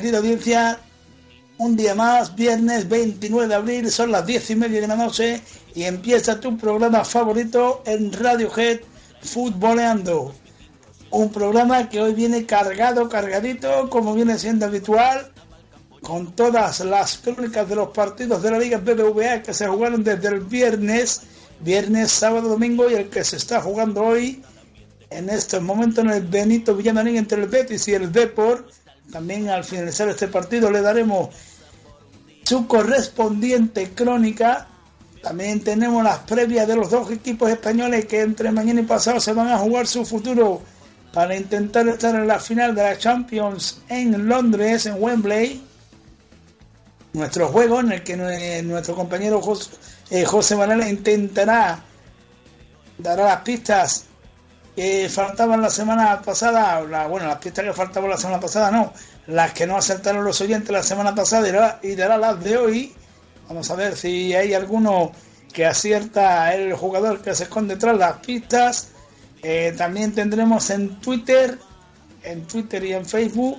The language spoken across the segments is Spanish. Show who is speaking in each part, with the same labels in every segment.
Speaker 1: querida audiencia. Un día más, viernes 29 de abril, son las 10 y media de la noche y empieza tu programa favorito en Radiohead, Futboleando. Un programa que hoy viene cargado, cargadito, como viene siendo habitual, con todas las crónicas de los partidos de la Liga BBVA que se jugaron desde el viernes, viernes, sábado, domingo y el que se está jugando hoy en estos momentos en el Benito Villamarín entre el Betis y el Depor. También al finalizar este partido le daremos su correspondiente crónica. También tenemos las previas de los dos equipos españoles que entre mañana y pasado se van a jugar su futuro para intentar estar en la final de la Champions en Londres, en Wembley. Nuestro juego en el que nuestro compañero José, eh, José Manuel intentará, dará las pistas faltaban la semana pasada, la, bueno, las pistas que faltaban la semana pasada no, las que no acertaron los oyentes la semana pasada y dará las de hoy. Vamos a ver si hay alguno que acierta el jugador que se esconde tras las pistas. Eh, también tendremos en Twitter, en Twitter y en Facebook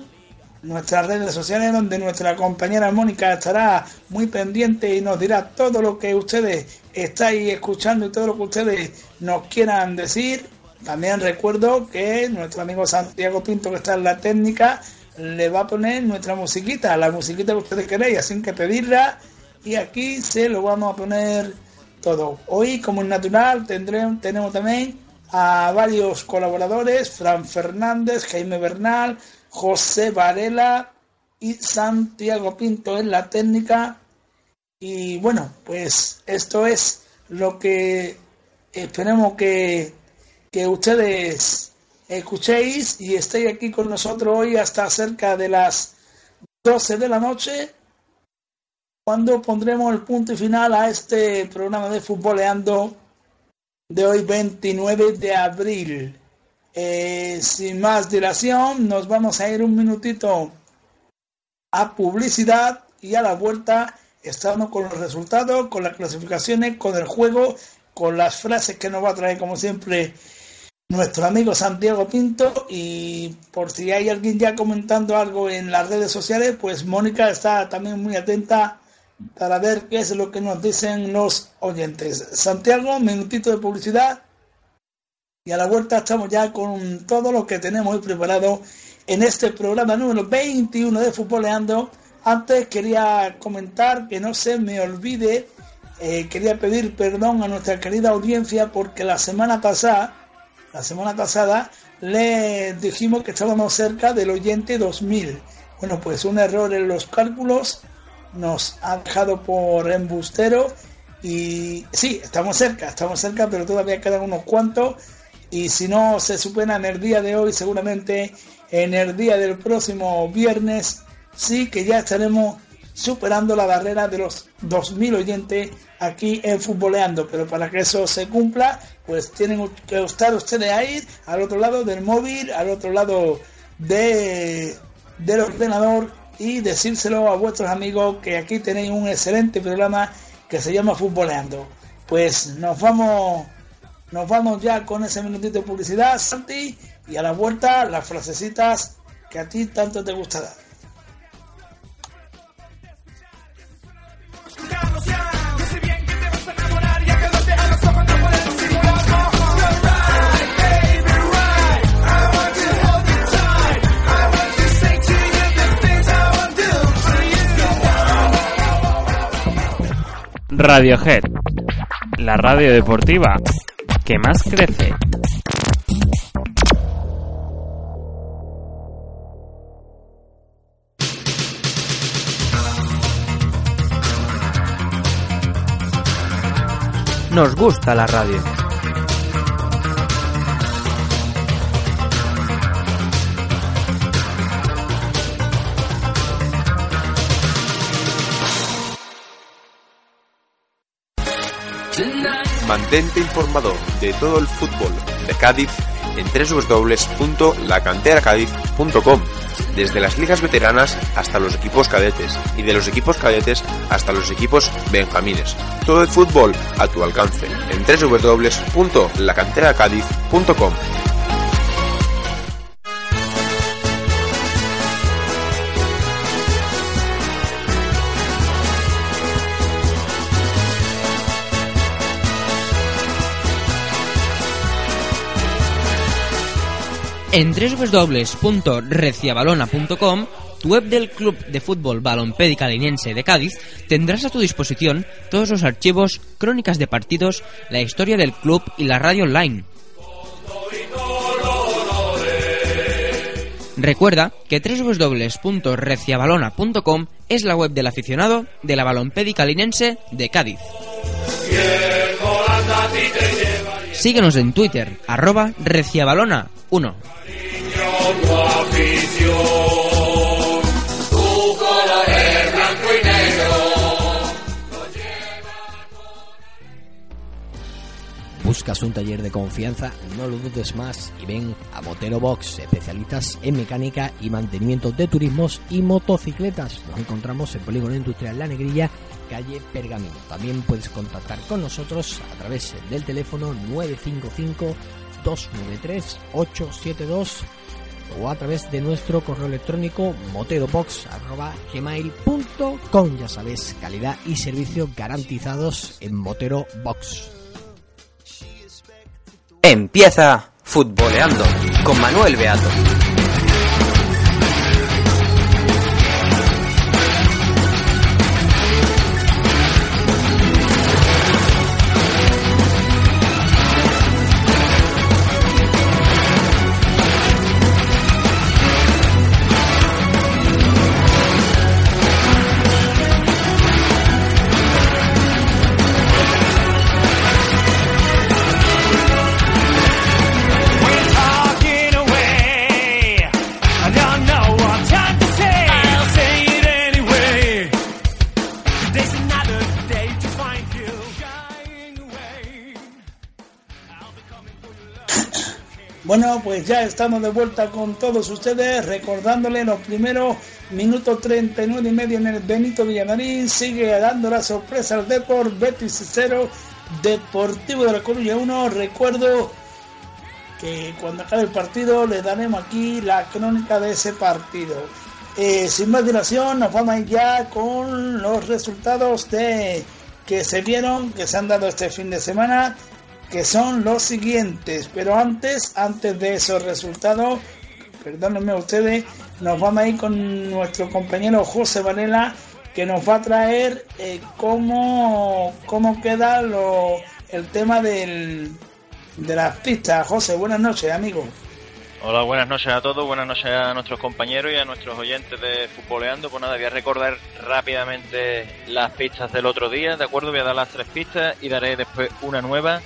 Speaker 1: nuestras redes sociales donde nuestra compañera Mónica estará muy pendiente y nos dirá todo lo que ustedes estáis escuchando y todo lo que ustedes nos quieran decir también recuerdo que nuestro amigo Santiago Pinto, que está en la técnica, le va a poner nuestra musiquita, la musiquita que ustedes queréis, así que pedirla y aquí se lo vamos a poner todo. Hoy, como es natural, tendremos, tenemos también a varios colaboradores, Fran Fernández, Jaime Bernal, José Varela y Santiago Pinto en la técnica. Y bueno, pues esto es lo que esperemos que que ustedes escuchéis y estéis aquí con nosotros hoy hasta cerca de las 12 de la noche, cuando pondremos el punto y final a este programa de Futboleando de hoy 29 de abril. Eh, sin más dilación, nos vamos a ir un minutito a publicidad y a la vuelta estamos con los resultados, con las clasificaciones, con el juego, con las frases que nos va a traer como siempre nuestro amigo Santiago Pinto y por si hay alguien ya comentando algo en las redes sociales, pues Mónica está también muy atenta para ver qué es lo que nos dicen los oyentes. Santiago, minutito de publicidad y a la vuelta estamos ya con todo lo que tenemos preparado en este programa número 21 de Futboleando. Antes quería comentar que no se me olvide, eh, quería pedir perdón a nuestra querida audiencia porque la semana pasada la semana pasada le dijimos que estábamos cerca del oyente 2000. Bueno, pues un error en los cálculos nos ha dejado por embustero y sí, estamos cerca, estamos cerca, pero todavía quedan unos cuantos y si no se supera en el día de hoy, seguramente en el día del próximo viernes sí que ya estaremos superando la barrera de los 2.000 oyentes aquí en Futboleando. Pero para que eso se cumpla, pues tienen que estar ustedes ahí, al otro lado del móvil, al otro lado de, del ordenador y decírselo a vuestros amigos que aquí tenéis un excelente programa que se llama Futboleando. Pues nos vamos, nos vamos ya con ese minutito de publicidad, Santi, y a la vuelta las frasecitas que a ti tanto te gusta
Speaker 2: Radiohead, la radio deportiva que más crece. Nos gusta la radio.
Speaker 3: Mantente informado de todo el fútbol de Cádiz en www.lacanteracadiz.com desde las ligas veteranas hasta los equipos cadetes y de los equipos cadetes hasta los equipos benjamines. Todo el fútbol a tu alcance en www.lacanteracadiz.com.
Speaker 4: En www.reciabalona.com, web del Club de Fútbol Linense de Cádiz, tendrás a tu disposición todos los archivos, crónicas de partidos, la historia del club y la radio online. Recuerda que www.reciabalona.com es la web del aficionado de la Balompédica Linense de Cádiz. Síguenos en Twitter, arroba reciabalona1.
Speaker 5: ¿Buscas un taller de confianza? No lo dudes más y ven a Motero Box, especialistas en mecánica y mantenimiento de turismos y motocicletas. Nos encontramos en Polígono Industrial La Negrilla, calle Pergamino. También puedes contactar con nosotros a través del teléfono 955 293 872 o a través de nuestro correo electrónico moterobox.gmail.com Ya sabes, calidad y servicio garantizados en Motero Box.
Speaker 6: Empieza futboleando con Manuel Beato.
Speaker 1: Bueno, pues ya estamos de vuelta con todos ustedes, recordándole los primeros minutos 39 y medio en el Benito Villamarín. Sigue dando la sorpresa al Deport, Betis 0, Deportivo de la Coruña 1. Recuerdo que cuando acabe el partido le daremos aquí la crónica de ese partido. Eh, sin más dilación, nos vamos ya con los resultados de que se vieron, que se han dado este fin de semana, que son los siguientes. Pero antes, antes de esos resultados, perdónenme ustedes, nos vamos a ir con nuestro compañero José Varela, que nos va a traer eh, cómo, cómo queda lo, el tema del, de las pistas. José, buenas noches, amigo.
Speaker 7: Hola, buenas noches a todos, buenas noches a nuestros compañeros y a nuestros oyentes de Futboleando. Pues nada, voy a recordar rápidamente las pistas del otro día, ¿de acuerdo? Voy a dar las tres pistas y daré después una nueva.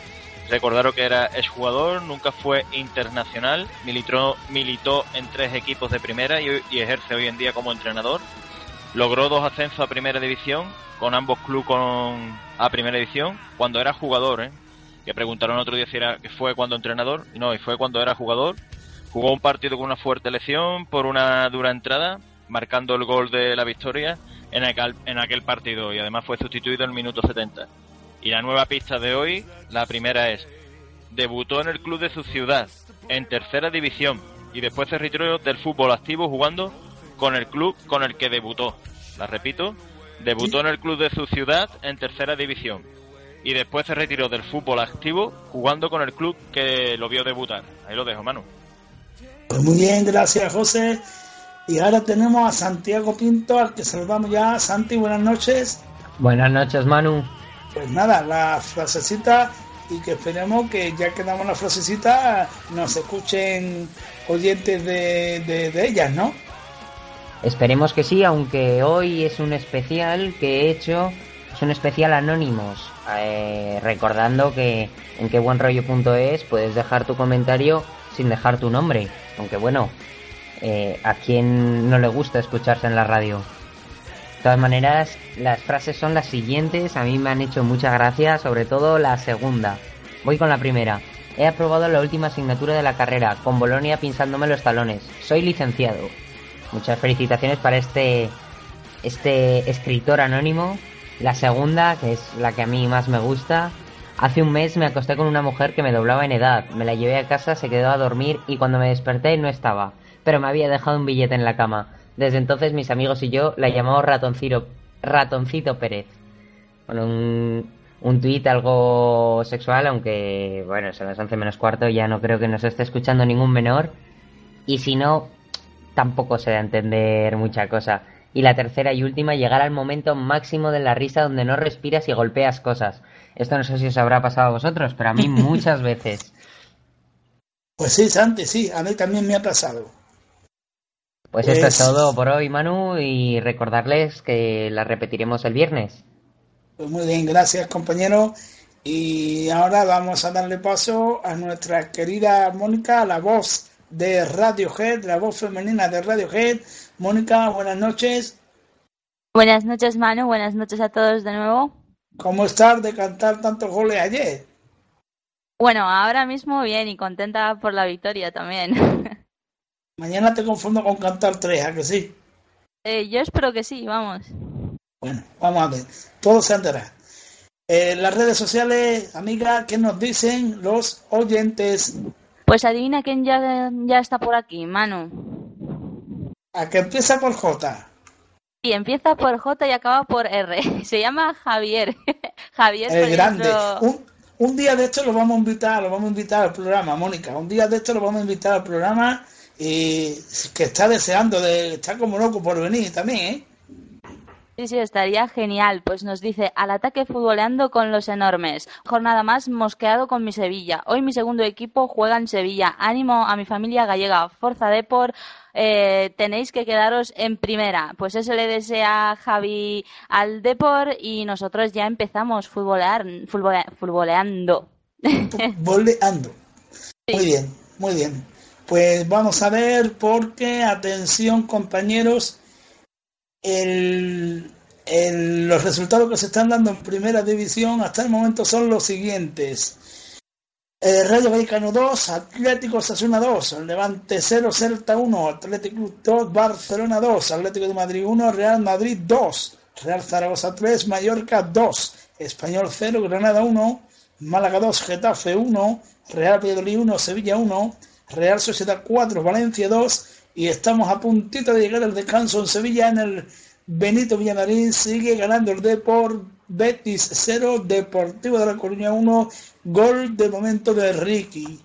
Speaker 7: Recordaros que era exjugador, nunca fue internacional, militó, militó en tres equipos de primera y, ejerce hoy en día como entrenador. Logró dos ascensos a primera división, con ambos clubes con, a primera división, cuando era jugador, ¿eh? Que preguntaron otro día si era que fue cuando entrenador, no, y fue cuando era jugador. Jugó un partido con una fuerte lesión por una dura entrada, marcando el gol de la victoria en aquel, en aquel partido y además fue sustituido en el minuto 70. Y la nueva pista de hoy, la primera es, debutó en el club de su ciudad, en tercera división, y después se retiró del fútbol activo jugando con el club con el que debutó. La repito, debutó en el club de su ciudad en tercera división, y después se retiró del fútbol activo jugando con el club que lo vio debutar. Ahí lo dejo, Manu.
Speaker 1: Pues muy bien, gracias José. Y ahora tenemos a Santiago Pinto, al que saludamos ya. Santi, buenas noches.
Speaker 8: Buenas noches, Manu.
Speaker 1: Pues nada, la frasecita y que esperemos que ya que damos la frasecita nos escuchen oyentes de, de, ellas, ¿no?
Speaker 8: Esperemos que sí, aunque hoy es un especial que he hecho, es un especial anónimos. Eh, recordando que en quebuenrollo.es puedes dejar tu comentario sin dejar tu nombre. Aunque bueno, eh, a quien no le gusta escucharse en la radio. Todas maneras, las frases son las siguientes. A mí me han hecho mucha gracia, sobre todo la segunda. Voy con la primera. He aprobado la última asignatura de la carrera, con Bolonia pinzándome los talones. Soy licenciado. Muchas felicitaciones para este, este escritor anónimo. La segunda, que es la que a mí más me gusta. Hace un mes me acosté con una mujer que me doblaba en edad. Me la llevé a casa, se quedó a dormir y cuando me desperté no estaba. Pero me había dejado un billete en la cama. Desde entonces mis amigos y yo la llamamos Ratoncito, Ratoncito Pérez. Bueno, un, un tuit algo sexual, aunque bueno, son las 11 menos cuarto, ya no creo que nos esté escuchando ningún menor. Y si no, tampoco se da a entender mucha cosa. Y la tercera y última, llegar al momento máximo de la risa donde no respiras y golpeas cosas. Esto no sé si os habrá pasado a vosotros, pero a mí muchas veces.
Speaker 1: Pues sí, Santi, sí, a mí también me ha pasado.
Speaker 8: Pues esto es todo por hoy, Manu, y recordarles que la repetiremos el viernes.
Speaker 1: Pues muy bien, gracias compañero. Y ahora vamos a darle paso a nuestra querida Mónica, la voz de Radiohead, la voz femenina de Radiohead. Mónica, buenas noches.
Speaker 9: Buenas noches, Manu. Buenas noches a todos de nuevo.
Speaker 1: ¿Cómo estás de cantar tantos goles ayer?
Speaker 9: Bueno, ahora mismo bien y contenta por la victoria también.
Speaker 1: Mañana te confundo con cantar tres, ¿a que sí?
Speaker 9: Eh, yo espero que sí, vamos.
Speaker 1: Bueno, vamos a ver. Todo se andará. En las redes sociales, amiga, ¿qué nos dicen los oyentes?
Speaker 9: Pues adivina quién ya, ya está por aquí, Manu.
Speaker 1: A que empieza por J.
Speaker 9: Y empieza por J y acaba por R. Se llama Javier. Javier
Speaker 1: El grande. Un, un día de esto lo vamos a invitar, lo vamos a invitar al programa, Mónica. Un día de esto lo vamos a invitar al programa y que está deseando, de, está como loco por venir también, ¿eh?
Speaker 9: Sí, sí, estaría genial. Pues nos dice, al ataque futboleando con los enormes. Jornada más mosqueado con mi Sevilla. Hoy mi segundo equipo juega en Sevilla. Ánimo a mi familia gallega. Forza Depor. Eh, tenéis que quedaros en primera. Pues eso le desea Javi al Depor y nosotros ya empezamos futbolear, futbole- futboleando.
Speaker 1: Boleando. Muy bien, muy bien. Pues vamos a ver porque, atención compañeros, el, el- los resultados que se están dando en primera división hasta el momento son los siguientes. Eh, Rayo Vallecano 2, Atlético Sasuna 2, Levante 0, Celta 1, Atlético Club 2, Barcelona 2, Atlético de Madrid 1, Real Madrid 2, Real Zaragoza 3, Mallorca 2, Español 0, Granada 1, Málaga 2, Getafe 1, Real Valladolid 1, Sevilla 1, Real Sociedad 4, Valencia 2 y estamos a puntito de llegar al descanso en Sevilla en el Benito Villamarín sigue ganando el Depor Betis 0, Deportivo de la Coruña 1, gol de momento de Ricky.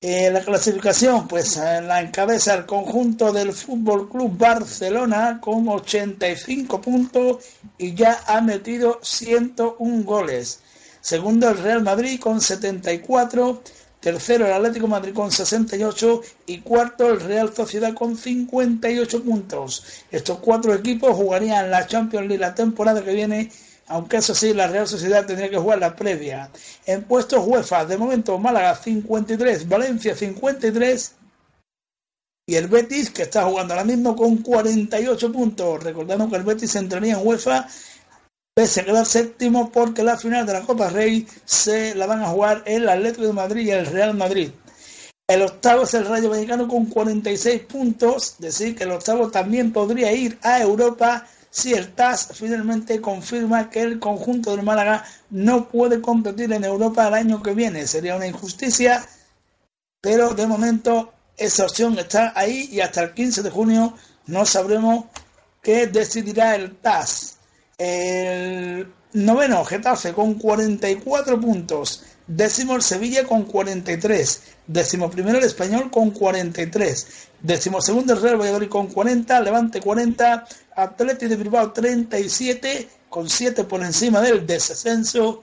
Speaker 1: Eh, la clasificación, pues eh, la encabeza el conjunto del Fútbol Club Barcelona con 85 puntos y ya ha metido 101 goles. Segundo el Real Madrid con 74, tercero el Atlético Madrid con 68 y cuarto el Real Sociedad con 58 puntos. Estos cuatro equipos jugarían la Champions League la temporada que viene, aunque eso sí, la Real Sociedad tendría que jugar la previa. En puestos UEFA, de momento Málaga 53, Valencia 53 y el Betis, que está jugando ahora mismo con 48 puntos. Recordando que el Betis entraría en UEFA pese a quedar séptimo porque la final de la Copa Rey se la van a jugar el Atlético de Madrid y el Real Madrid. El octavo es el Rayo Vallecano con 46 puntos, decir que el octavo también podría ir a Europa si el TAS finalmente confirma que el conjunto del Málaga no puede competir en Europa el año que viene. Sería una injusticia, pero de momento esa opción está ahí y hasta el 15 de junio no sabremos qué decidirá el TAS. El noveno, Getafe, con 44 puntos. Décimo el Sevilla con 43. Décimo primero el Español con 43. Décimo segundo el Real Valladolid con 40. Levante 40. Atlético de Bilbao 37 con 7 por encima del descenso.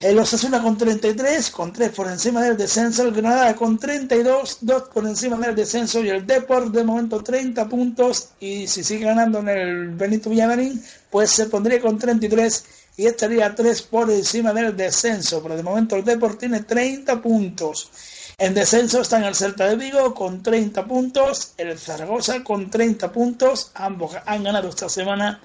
Speaker 1: El Osasuna con 33, con 3 por encima del descenso. El Granada con 32, 2 por encima del descenso. Y el Deport de momento 30 puntos. Y si sigue ganando en el Benito Villamarín, pues se pondría con 33 y estaría 3 por encima del descenso. Pero de momento el Deport tiene 30 puntos. En descenso están el Celta de Vigo con 30 puntos, el Zaragoza con 30 puntos, ambos han ganado esta semana,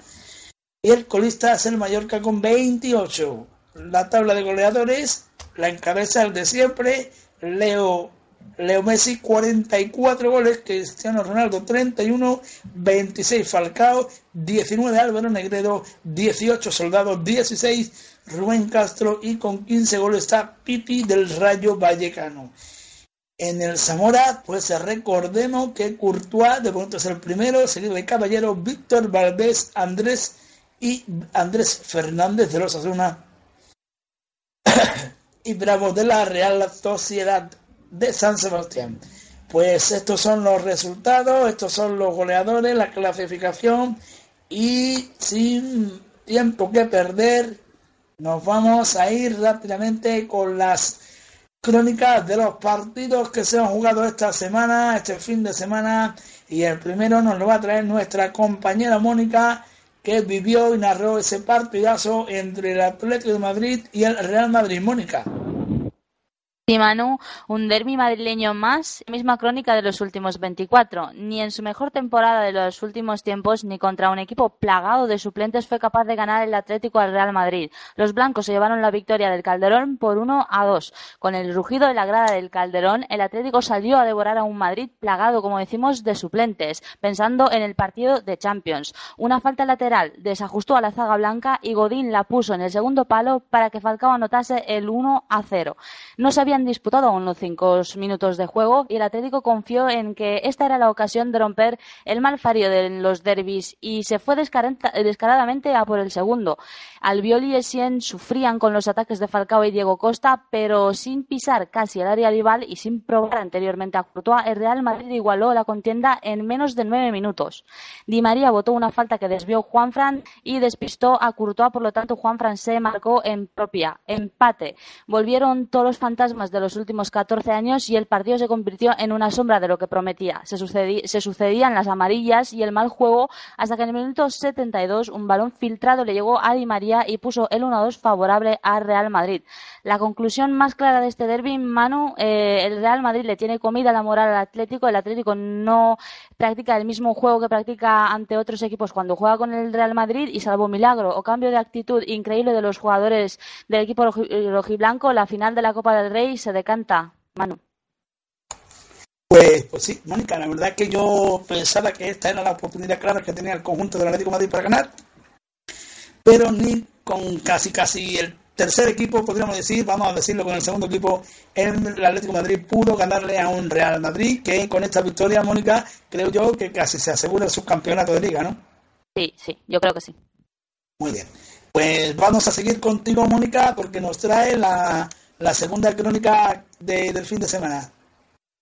Speaker 1: y el colista es el Mallorca con 28. La tabla de goleadores la encabeza el de siempre, Leo, Leo Messi 44 goles, Cristiano Ronaldo 31, 26 Falcao, 19 Álvaro Negredo, 18 Soldados, 16 Rubén Castro y con 15 goles está Pipi del Rayo Vallecano. En el Zamora, pues recordemos que Courtois de momento es el primero, seguido de Caballero, Víctor Valdés, Andrés y Andrés Fernández de los Asuna y Bravo de la Real Sociedad de San Sebastián. Pues estos son los resultados, estos son los goleadores, la clasificación y sin tiempo que perder nos vamos a ir rápidamente con las crónicas de los partidos que se han jugado esta semana, este fin de semana y el primero nos lo va a traer nuestra compañera Mónica que vivió y narró ese partidazo entre el Atlético de Madrid y el Real Madrid. Mónica.
Speaker 9: Un derbi madrileño más, misma crónica de los últimos 24. Ni en su mejor temporada de los últimos tiempos, ni contra un equipo plagado de suplentes fue capaz de ganar el Atlético al Real Madrid. Los blancos se llevaron la victoria del Calderón por 1 a 2. Con el rugido de la grada del Calderón, el Atlético salió a devorar a un Madrid plagado, como decimos, de suplentes, pensando en el partido de Champions. Una falta lateral desajustó a la zaga blanca y Godín la puso en el segundo palo para que Falcao anotase el 1 a 0. No se habían disputado aún los cinco minutos de juego y el Atlético confió en que esta era la ocasión de romper el mal fario de los derbis y se fue descaradamente a por el segundo. Albiol y Essien sufrían con los ataques de Falcao y Diego Costa, pero sin pisar casi el área rival y sin probar anteriormente a Courtois, el Real Madrid igualó la contienda en menos de nueve minutos. Di María votó una falta que desvió Juanfran y despistó a Courtois, por lo tanto Juanfran se marcó en propia. Empate. Volvieron todos los fantasmas de los últimos 14 años y el partido se convirtió en una sombra de lo que prometía. Se, se sucedían las amarillas y el mal juego hasta que en el minuto 72 un balón filtrado le llegó a Di María y puso el 1-2 favorable al Real Madrid. La conclusión más clara de este derby, Manu, eh, el Real Madrid le tiene comida la moral al Atlético. El Atlético no practica el mismo juego que practica ante otros equipos cuando juega con el Real Madrid y salvo milagro o cambio de actitud increíble de los jugadores del equipo roji- rojiblanco, la final de la Copa del Rey se decanta. Manu.
Speaker 1: Pues, pues sí, Mónica, la verdad que yo pensaba que esta era la oportunidad clara que tenía el conjunto del Atlético de Madrid para ganar, pero ni con casi casi el tercer equipo, podríamos decir, vamos a decirlo con el segundo equipo, el Atlético de Madrid pudo ganarle a un Real Madrid que con esta victoria, Mónica, creo yo que casi se asegura el subcampeonato de liga, ¿no?
Speaker 9: Sí, sí, yo creo que sí.
Speaker 1: Muy bien. Pues vamos a seguir contigo, Mónica, porque nos trae la, la segunda crónica de- del fin de semana.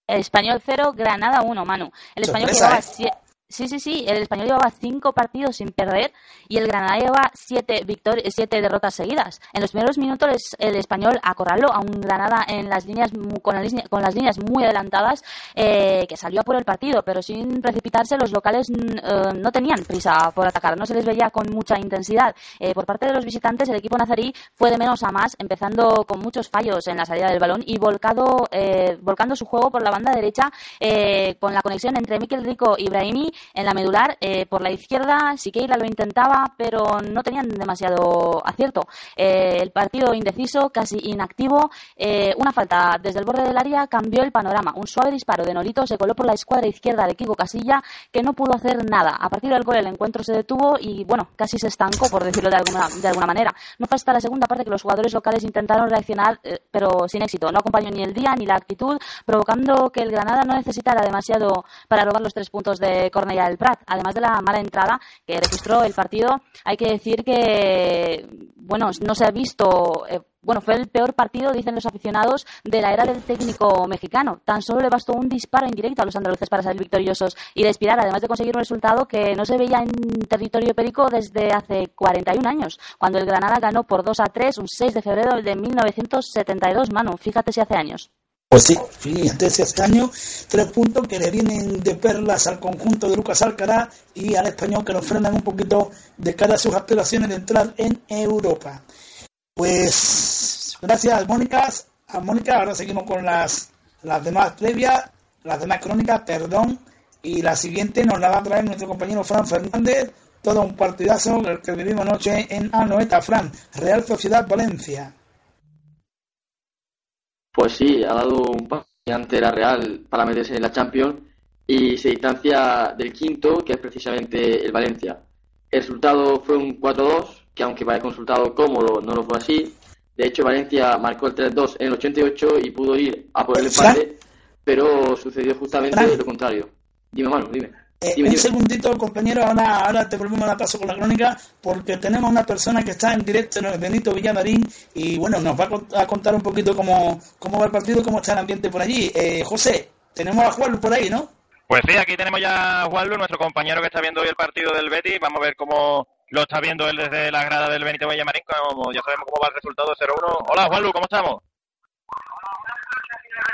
Speaker 9: El Español 0, Granada 1, Manu. El Español
Speaker 1: Sorpresa.
Speaker 9: Sí, sí, sí, el español llevaba cinco partidos sin perder y el Granada lleva siete, victori- siete derrotas seguidas. En los primeros minutos el español acorraló a un Granada en las líneas, con, las, líneas- con las líneas muy adelantadas eh, que salió a por el partido, pero sin precipitarse los locales mm, eh, no tenían prisa por atacar, no se les veía con mucha intensidad. Eh, por parte de los visitantes el equipo nazarí fue de menos a más, empezando con muchos fallos en la salida del balón y volcado, eh, volcando su juego por la banda derecha con la conexión entre Mikel Rico y Brahimi en la medular. Eh, por la izquierda Siqueira lo intentaba, pero no tenían demasiado acierto. Eh, el partido indeciso, casi inactivo. eh, una falta desde el borde del área cambió el panorama. Un suave disparo de Nolito se coló por la escuadra izquierda de Kiko Casilla, que no pudo hacer nada. A partir del gol el encuentro se detuvo y, bueno, casi se estancó, por decirlo de alguna, de alguna manera. No fue hasta la segunda parte que los jugadores locales intentaron reaccionar, eh, pero sin éxito. No acompañó ni el día ni la actitud, provocando que el Granada no necesitara demasiado para robar los tres puntos de Prat. Además de la mala entrada que registró el partido, hay que decir que, bueno, no se ha visto. eh, bueno, fue el peor partido, dicen los aficionados, de la era del técnico mexicano. Tan solo le bastó un disparo indirecto a los andaluces para salir victoriosos y respirar, además de conseguir un resultado que no se veía en territorio perico desde hace 41 años, cuando el Granada ganó por 2 a 3 un 6 de febrero de 1972, Manu. Fíjate si hace años.
Speaker 1: Pues sí, fíjate, ese este año, tres puntos que le vienen de perlas al conjunto de Lucas Alcaraz y al español que nos frenan un poquito de cara a sus aspiraciones de entrar en Europa. Pues gracias, Mónica. A Mónica, ahora seguimos con las, las demás previas, las demás crónicas, perdón. Y la siguiente nos la va a traer nuestro compañero Fran Fernández. Todo un partidazo que vivimos anoche en Anoeta, Fran. Real Sociedad Valencia.
Speaker 10: Pues sí, ha dado un paso ante la Real para meterse en la Champions y se distancia del quinto, que es precisamente el Valencia. El resultado fue un 4-2, que aunque parezca un resultado cómodo, no lo fue así. De hecho, Valencia marcó el 3-2 en el 88 y pudo ir a por el empate, pero sucedió justamente lo contrario. Dime, Manu, dime.
Speaker 1: Eh, un segundito, compañero, ahora, ahora te volvemos a paso con la crónica, porque tenemos una persona que está en directo, ¿no? Benito Villamarín, y bueno, nos va a cont- a contar un poquito cómo, cómo va el partido, cómo está el ambiente por allí. Eh, José, tenemos a Juan por ahí, ¿no?
Speaker 7: Pues sí, aquí tenemos ya a Juanlu, nuestro compañero que está viendo hoy el partido del Betis. Vamos a ver cómo lo está viendo él desde la grada del Benito Villamarín, como ya sabemos cómo va el resultado 0-1. Hola Juanlu, ¿cómo estamos?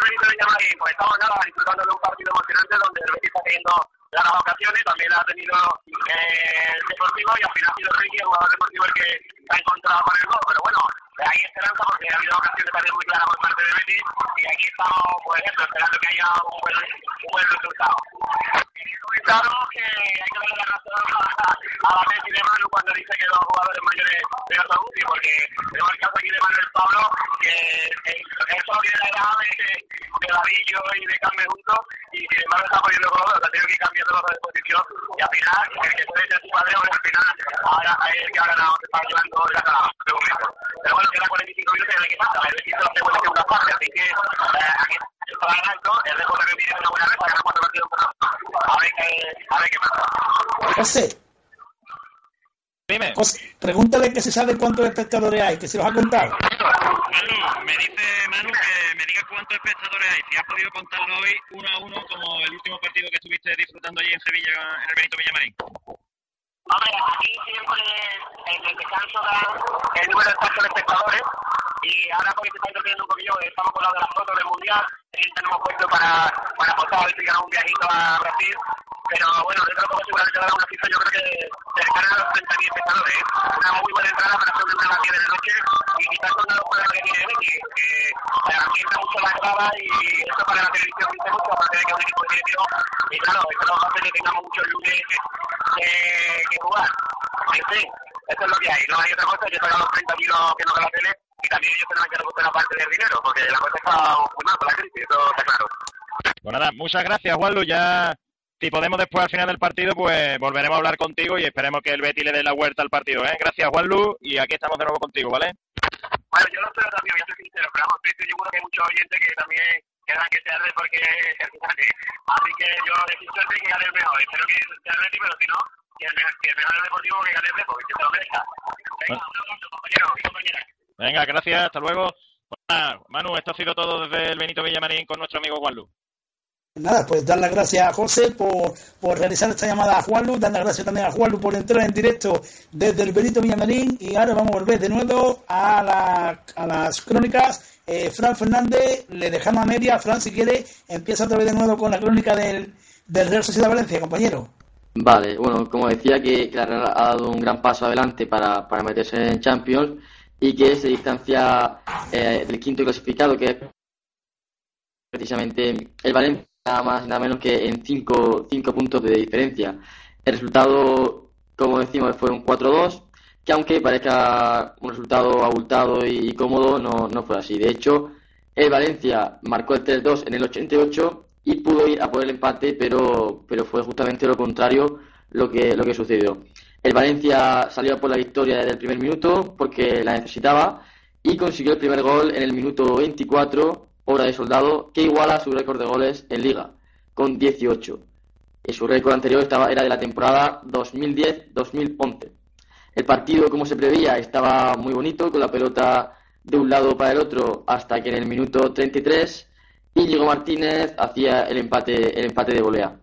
Speaker 11: Benito Villamarín, pues estamos nada, disfrutando de un partido emocionante donde el Betis está teniendo las ocasiones, también ha tenido eh, el Deportivo y al final ha sido Ricky, el jugador deportivo, el que ha encontrado con el gol. Pero bueno, hay esperanza porque ha habido ocasiones también muy claras por parte del Betis y aquí estamos, pues eso, esperando que haya un buen, un buen resultado. Claro que hay que darle la razón a, la Messi de Manu cuando dice que los jugadores mayores son útiles, porque tenemos el caso aquí de Manuel Pablo, que eso viene de la edad de, de y de Carmen juntos, y sin embargo está poniendo con los dos, ha tenido que ir cambiando los dos de posición, y al final, el que puede ser su padre, bueno, al final, ahora es el que ahora no se está llevando la cara. Pero bueno, queda 45 minutos y a ver qué pasa, el equipo se puede segunda parte, así que eh, aquí está ganando, el recuerdo que viene una buena vez, gana cuatro partidos por a ver qué, a pasa.
Speaker 1: José,
Speaker 7: Dime.
Speaker 1: José, pregúntale que se sabe cuántos espectadores hay, que se los ha contado.
Speaker 7: Manu, me dice Manu que me diga cuántos espectadores hay, si has podido contarlo hoy uno a uno como el último partido que estuviste disfrutando allí en Sevilla, en el Benito Villamarín.
Speaker 11: Hombre, aquí siempre en el descanso dan el número exacto de espectadores y ahora porque se está entreteniendo un poquillo, estamos con lo de las fotos del Mundial, y tenemos puesto para, para apostar a ver si ganamos un viajito a Brasil, pero bueno, dentro de poco seguramente dará una cifra, yo creo que cercana a los 30.000 espectadores, ¿eh? una muy buena entrada para hacer una 10 de la noche y quizás con los problemas que tiene X, que ambienta mucho la grada y eso para la televisión dice mucho, aparte de que es un equipo directivo, y claro, eso nos hace que tengamos muchos lunes que, que jugar. En fin, eso es lo que hay. No hay otra cosa que pagar los 30 kilos que nos da la tele y también ellos tendrán que recuperar parte del dinero, porque la cosa está muy mal con la crisis, eso está claro.
Speaker 7: Pues nada, muchas gracias, Juanlu. Ya, si podemos después al final del partido, pues volveremos a hablar contigo y esperemos que el Betty le dé la vuelta al partido. ¿eh? Gracias, Juanlu, y aquí estamos de nuevo contigo, ¿vale?
Speaker 11: Bueno, yo lo espero también, voy a ser sincero, pero vamos, estoy seguro que hay muchos oyentes que también querrán que se arde porque Así que yo deseo suerte que gane el mejor. Espero que el Betis, pero si no, que el mejor, que el mejor deportivo que gane el Betis, que se lo merezca. Venga, un abrazo, compañero y compañera.
Speaker 7: Venga, gracias, hasta luego. Pues nada, Manu, esto ha sido todo desde el Benito Villamarín con nuestro amigo Juanlu.
Speaker 1: Nada, pues dar las gracias a José por, por realizar esta llamada a Juanlu, dar las gracias también a Juanlu por entrar en directo desde el Benito Villamarín y ahora vamos a volver de nuevo a, la- a las crónicas. Eh, Fran Fernández, le dejamos a media. Fran, si quiere, empieza otra vez de nuevo con la crónica del, del Real Sociedad Valencia, compañero.
Speaker 10: Vale, bueno, como decía que, que la Real ha dado un gran paso adelante para, para meterse en Champions y que se distancia eh, del quinto clasificado, que es precisamente el Valencia, nada más nada menos que en cinco, cinco puntos de diferencia. El resultado, como decimos, fue un 4-2, que aunque parezca un resultado abultado y, y cómodo, no, no fue así. De hecho, el Valencia marcó el 3-2 en el 88 y pudo ir a por el empate, pero, pero fue justamente lo contrario lo que, lo que sucedió. El Valencia salió por la victoria desde el primer minuto porque la necesitaba y consiguió el primer gol en el minuto 24, hora de soldado, que iguala su récord de goles en liga, con 18. Y su récord anterior estaba, era de la temporada 2010-2011. El partido, como se preveía, estaba muy bonito, con la pelota de un lado para el otro, hasta que en el minuto 33 Íñigo Martínez hacía el empate, el empate de volea.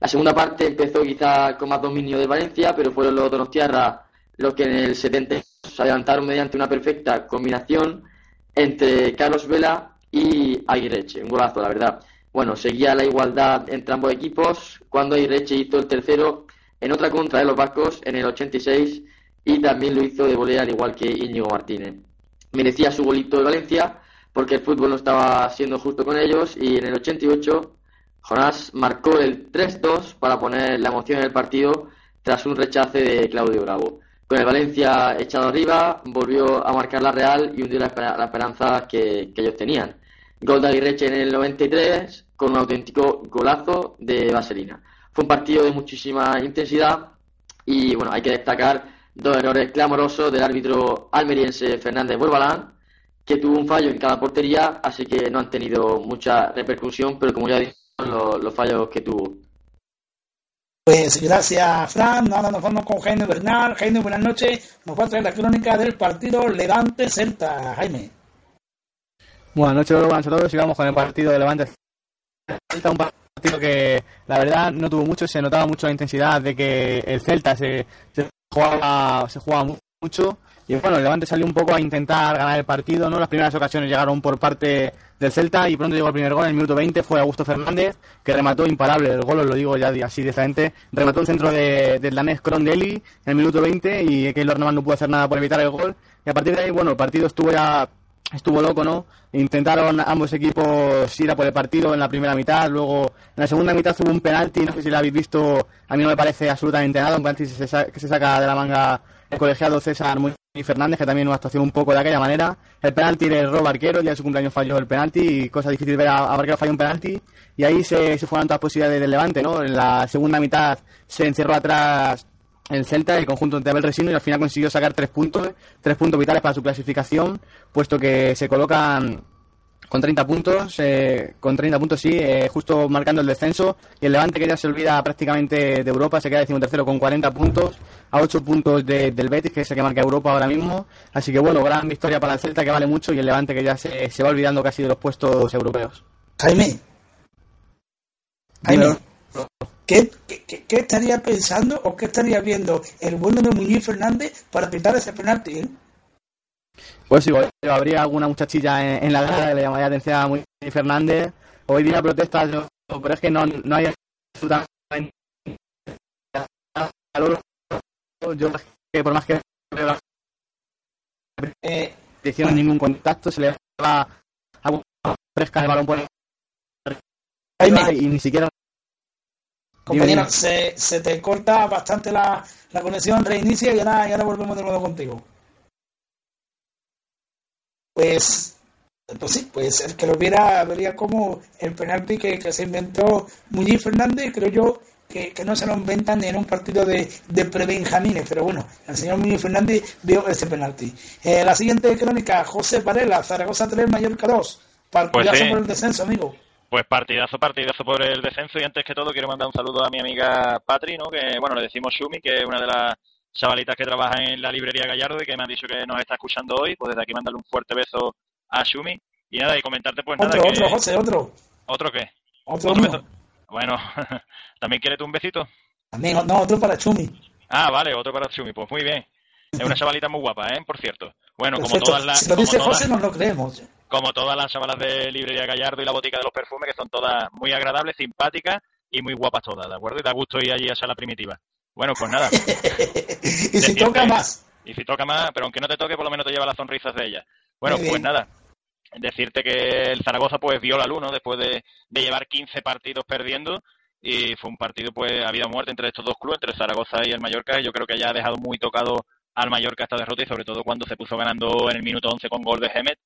Speaker 10: La segunda parte empezó quizá con más dominio del Valencia, pero fueron los Donostiarra los que en el 70 se adelantaron mediante una perfecta combinación entre Carlos Vela y Aguirreche. Un golazo, la verdad. Bueno, seguía la igualdad entre ambos equipos cuando Aguirreche hizo el tercero en otra contra de los vascos en el 86 y también lo hizo de volea al igual que Íñigo Martínez. Merecía su golito de Valencia porque el fútbol no estaba siendo justo con ellos y en el 88 Jonás marcó el 3-2 para poner la emoción en el partido tras un rechace de Claudio Bravo. Con el Valencia echado arriba, volvió a marcar la Real y hundió la, espera- la esperanza que, ellos tenían. Gol de Aguirreche en el 93 con un auténtico golazo de Vaselina. Fue un partido de muchísima intensidad y bueno, hay que destacar dos errores clamorosos del árbitro almeriense Fernández Borbalán, que tuvo un fallo en cada portería, así que no han tenido mucha repercusión, pero como ya dije, los, los fallos que tuvo.
Speaker 1: Pues gracias, Fran. Ahora nos vamos con Jaime Bernal. Jaime, buenas noches. Nos va a traer la crónica del partido Levante-Celta. Jaime.
Speaker 12: Buenas noches, buenas noches a todos. Sigamos con el partido de Levante. Celta, un partido que la verdad no tuvo mucho, se notaba mucho la intensidad de que el Celta se, se jugaba, se jugaba mu- mucho. Y bueno, el Levante salió un poco a intentar ganar el partido, ¿no? Las primeras ocasiones llegaron por parte del Celta y pronto llegó el primer gol. En el minuto 20 fue Augusto Fernández, que remató imparable el gol, os lo digo ya así directamente. Remató el centro de, del danés Crondelli en el minuto 20 y Keylor Navas no pudo hacer nada por evitar el gol. Y a partir de ahí, bueno, el partido estuvo ya estuvo loco, ¿no? Intentaron ambos equipos ir a por el partido en la primera mitad, luego en la segunda mitad hubo un penalti, no sé si lo habéis visto, a mí no me parece absolutamente nada, un penalti que se saca de la manga el colegiado César Muñoz Fernández, que también una actuación un poco de aquella manera. El penalti le roba arquero, día de su cumpleaños falló el penalti, y cosa difícil ver a, Barquero fallar un penalti, y ahí se, se fueron todas las posibilidades del Levante, ¿no? En la segunda mitad se encerró atrás el Celta, el conjunto de Abel Resino, y al final consiguió sacar tres puntos, tres puntos vitales para su clasificación, puesto que se colocan con 30 puntos, eh, con 30 puntos sí, eh, justo marcando el descenso, y el Levante que ya se olvida prácticamente de Europa, se queda decimotercero con 40 puntos, a 8 puntos de- del Betis, que es el que marca Europa ahora mismo, así que bueno, gran victoria para el Celta que vale mucho, y el Levante que ya se, se va olvidando casi de los puestos europeos.
Speaker 1: Jaime. Jaime. ¿Qué, qué, estaría pensando o qué estaría viendo el bueno de Muñiz Fernández para pitar ese penalti? eh?
Speaker 12: Pues sí, yo habría alguna muchachilla en, en la grada que le llamaría atención a Muy Fernández. Hoy día protestas, yo- pero es que no, no hay absolutamente calor. Yo que por más que
Speaker 1: eh,
Speaker 12: hicieron ningún contacto, se le va agua fresca el balón por arriba y ni siquiera
Speaker 1: Compañero, se, se te corta bastante la, la conexión, reinicia y ahora, y ahora volvemos de nuevo contigo. Pues, pues sí, pues el que lo viera vería como el penalti que, que se inventó Muñiz Fernández, creo yo que, que no se lo inventan en un partido de, de prebenjamines, pero bueno, el señor Muñiz Fernández vio ese penalti. Eh, la siguiente crónica, José Varela, Zaragoza 3, Mallorca 2. Partidazo
Speaker 7: Pues sí.
Speaker 1: por el descenso, amigo.
Speaker 7: Pues partidazo, partidazo por el descenso y antes que todo quiero mandar un saludo a mi amiga Patri, ¿no? que bueno, le decimos Shumi, que es una de las chavalitas que trabaja en la librería Gallardo y que me ha dicho que nos está escuchando hoy, pues desde aquí mandarle un fuerte beso a Shumi y nada, y comentarte pues nada
Speaker 1: Otro,
Speaker 7: que...
Speaker 1: otro, José, otro.
Speaker 7: ¿Otro qué?
Speaker 1: Otro
Speaker 7: Otro beso. Bueno, ¿también quieres tú un besito?
Speaker 1: También, no, otro para Chumi.
Speaker 7: Ah, vale, otro para Chumi, pues muy bien. Es una chavalita muy guapa, ¿eh? Por cierto. Bueno, como todas las...
Speaker 1: si lo dice
Speaker 7: todas-
Speaker 1: José, nos lo creemos.
Speaker 7: como todas las chavalas de Librería Gallardo y la Botica de los Perfumes, que son todas muy agradables, simpáticas y muy guapas todas, ¿de acuerdo? Y da gusto ir allí a la primitiva. Bueno, pues nada.
Speaker 1: y si toca más.
Speaker 7: Y si toca más, pero aunque no te toque, por lo menos te lleva las sonrisas de ella. Bueno, pues nada. Decirte que el Zaragoza pues vio la luz, ¿no? Después de, de llevar 15 partidos perdiendo y fue un partido pues a vida o muerte entre estos dos clubes, entre el Zaragoza y el Mallorca. Y yo creo que ya ha dejado muy tocado al Mallorca esta derrota y sobre todo cuando se puso ganando en el minuto 11 con gol de Gemet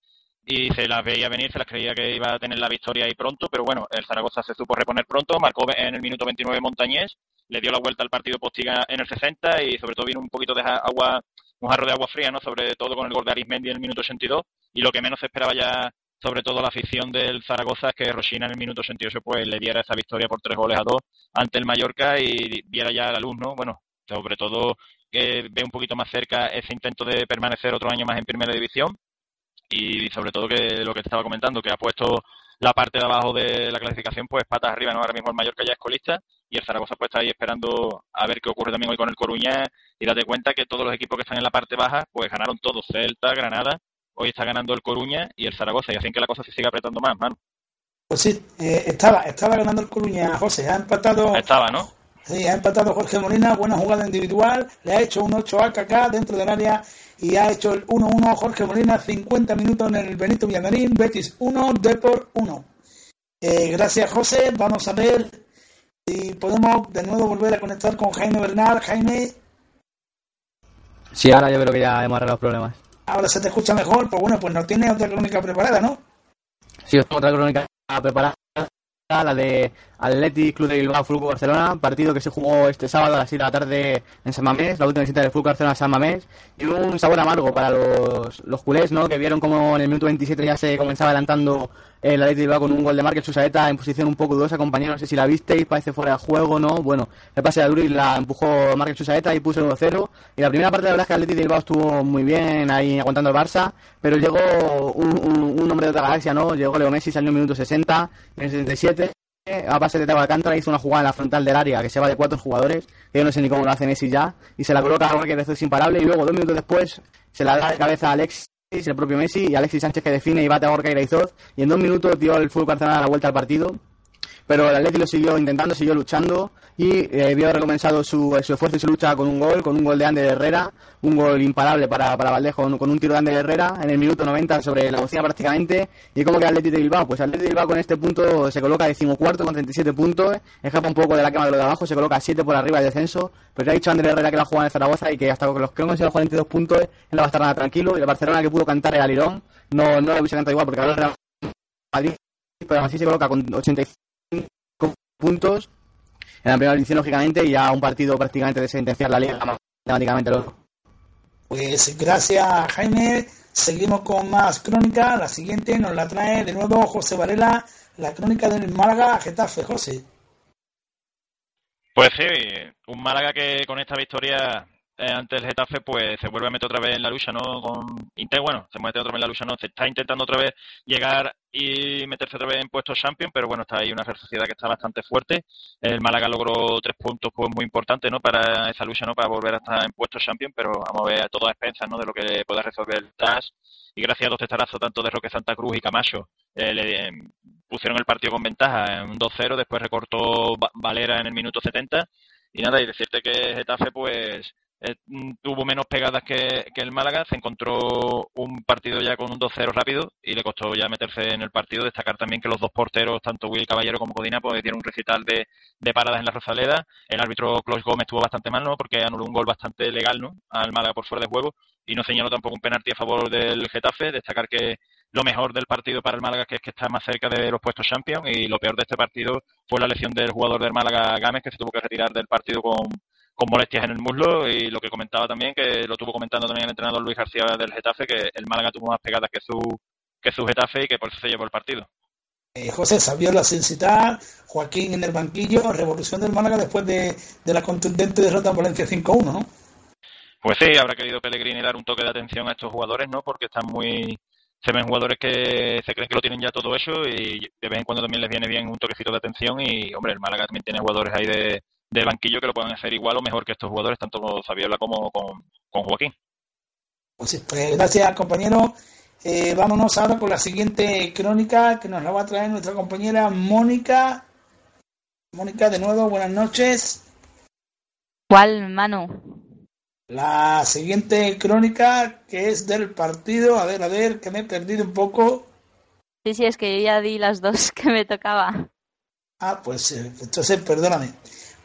Speaker 7: y se las veía venir, se las creía que iba a tener la victoria ahí pronto, pero bueno, el Zaragoza se supo reponer pronto, marcó en el minuto 29 Montañés, le dio la vuelta al partido Postiga en el 60 y sobre todo vino un poquito de agua, un jarro de agua fría, ¿no? Sobre todo con el gol de Arismendi en el minuto 82 y lo que menos se esperaba ya sobre todo la afición del Zaragoza es que Rosina en el minuto 68 pues le diera esa victoria por tres goles a dos ante el Mallorca y viera ya la luz, ¿no? Bueno, sobre todo que ve un poquito más cerca ese intento de permanecer otro año más en primera división y sobre todo que lo que te estaba comentando, que ha puesto la parte de abajo de la clasificación pues patas arriba, ¿no? Ahora mismo el Mallorca ya es colista y el Zaragoza pues está ahí esperando a ver qué ocurre también hoy con el Coruña y date cuenta que todos los equipos que están en la parte baja pues ganaron todos, Celta, Granada, hoy está ganando el Coruña y el Zaragoza y hacen que la cosa se siga apretando más, mano.
Speaker 1: Pues sí, eh, estaba, estaba ganando el Coruña, José. Ha empatado,
Speaker 7: Estaba, ¿no?
Speaker 1: sí, ha empatado Jorge Molina, buena jugada individual. Le ha hecho un 8 a KK dentro del área y ha hecho el 1-1 Jorge Molina, 50 minutos en el Benito Villamarín, Betis 1, Depor 1. Eh, gracias, José. Vamos a ver si podemos de nuevo volver a conectar con Jaime Bernal. Jaime,
Speaker 12: Sí, ahora yo creo que ya hemos arreglado los problemas.
Speaker 1: ahora se te escucha mejor. Pues bueno, pues nos tiene otra crónica preparada, ¿no?
Speaker 12: Sí, tengo otra crónica preparada, la de Athletic Club de Bilbao Fútbol Barcelona, partido que se jugó este sábado a las 7 de la tarde en San Mamés, la última visita del Fútbol Barcelona a San Mamés, y un sabor amargo para los, los culés, ¿no? Que vieron como en el minuto 27 ya se comenzaba adelantando el Athletic Bilbao con un gol de Márquez Susaeta en posición un poco dudosa, compañero, no sé si la visteis, parece fuera de juego, ¿no? Bueno, el pase de Duri la empujó Márquez Susaeta y puso el 1-0, y la primera parte la verdad es que el Athletic Bilbao estuvo muy bien ahí aguantando el Barça, pero llegó un, un, hombre de otra galaxia, ¿no? Llegó Leo Messi, salió en el minuto 60, en el 77, a base de Thiago Alcántara hizo una jugada en la frontal del área que se va de cuatro jugadores, que yo no sé ni cómo lo hace Messi ya, y se la coloca a que es imparable, y luego dos minutos después se la da de cabeza a Alexis, el propio Messi, y Alexis Sánchez que define y bate a Gorka Iraizoz, y en dos minutos dio el fútbol Barcelona la vuelta al partido, pero el Atleti lo siguió intentando, siguió luchando y eh, vio recompensado su, su esfuerzo y su lucha con un gol, con un gol de Ander Herrera, un gol imparable para, para Valdez con, con un tiro de Ander Herrera en el minuto 90 sobre la bocina prácticamente. ¿Y cómo queda Atleti de Bilbao? Pues Atleti de Bilbao con este punto se coloca decimocuarto con 37 puntos, escapa un poco de la quema de lo de abajo, se coloca 7 por arriba del descenso, pero ya ha dicho Ander Herrera que la juega en Zaragoza y que hasta con los que consigue los 42 puntos él no va a estar nada tranquilo y el Barcelona que pudo cantar el Alirón no, no lo hubiese cantado igual porque ahora el Real Madrid, pero así se coloca con 85 puntos en la primera división, lógicamente, y ya un partido prácticamente de sentenciar la liga matemáticamente. Lo...
Speaker 1: Pues gracias, Jaime. Seguimos con más crónica. La siguiente nos la trae de nuevo José Varela, la crónica del Málaga Getafe. José.
Speaker 7: Pues sí, un Málaga que con esta victoria eh, ante el Getafe pues se vuelve a meter otra vez en la lucha, ¿no? Con bueno, se mete otra vez en la lucha, ¿no? Se está intentando otra vez llegar y meterse otra vez en puestos Champions, pero bueno, está ahí una Sociedad que está bastante fuerte. El Málaga logró tres puntos pues muy importantes, ¿no? Para esa lucha, ¿no? Para volver a estar en puestos Champions, pero vamos a ver a todas expensas, ¿no? De lo que pueda resolver el TAS. Y gracias a dos testarazos, tanto de Roque Santa Cruz y Camacho, eh, le, eh, pusieron el partido con ventaja en un 2-0, después recortó Va- Valera en el minuto 70. Y nada, y decirte que Getafe, pues, eh, mm, tuvo menos pegadas que, el Málaga, se encontró un partido ya con un 2-0 rápido y le costó ya meterse en el partido. Destacar también que los dos porteros, tanto Will Caballero como Codina, pues dieron un recital de, de paradas en la Rosaleda. El árbitro Clos Gómez estuvo bastante mal, ¿no? Porque anuló un gol bastante legal, ¿no? Al Málaga por fuera de juego y no señaló tampoco un penalti a favor del Getafe. Destacar que lo mejor del partido para el Málaga que es que está más cerca de los puestos Champions y lo peor de este partido fue la lesión del jugador del Málaga Gámez que se tuvo que retirar del partido con, con molestias en el muslo y lo que comentaba también que lo tuvo comentando también el entrenador Luis García del Getafe que el Málaga tuvo más pegadas que su que su Getafe y que por eso se llevó el partido.
Speaker 1: Eh, José Saviola sin citar, Joaquín en el banquillo, revolución del Málaga después de, de la contundente derrota en Valencia 5-1, ¿no?
Speaker 7: Pues sí, habrá querido Pellegrini dar un toque de atención a estos jugadores, ¿no? Porque están muy se ven jugadores que se creen que lo tienen ya todo hecho y de vez en cuando también les viene bien un toquecito de atención y, hombre, el Málaga también tiene jugadores ahí de, de banquillo que lo pueden hacer igual o mejor que estos jugadores, tanto con Fabiola como con, con Joaquín.
Speaker 1: Pues sí, pues gracias compañero. Eh, vámonos ahora con la siguiente crónica que nos la va a traer nuestra compañera Mónica. Mónica, de nuevo, buenas noches.
Speaker 9: ¿Cuál, Manu?
Speaker 1: La siguiente crónica que es del partido, a ver, a ver, que me he perdido un poco.
Speaker 9: Sí, sí, es que yo ya di las dos que me tocaba.
Speaker 1: Ah, pues eh, entonces perdóname.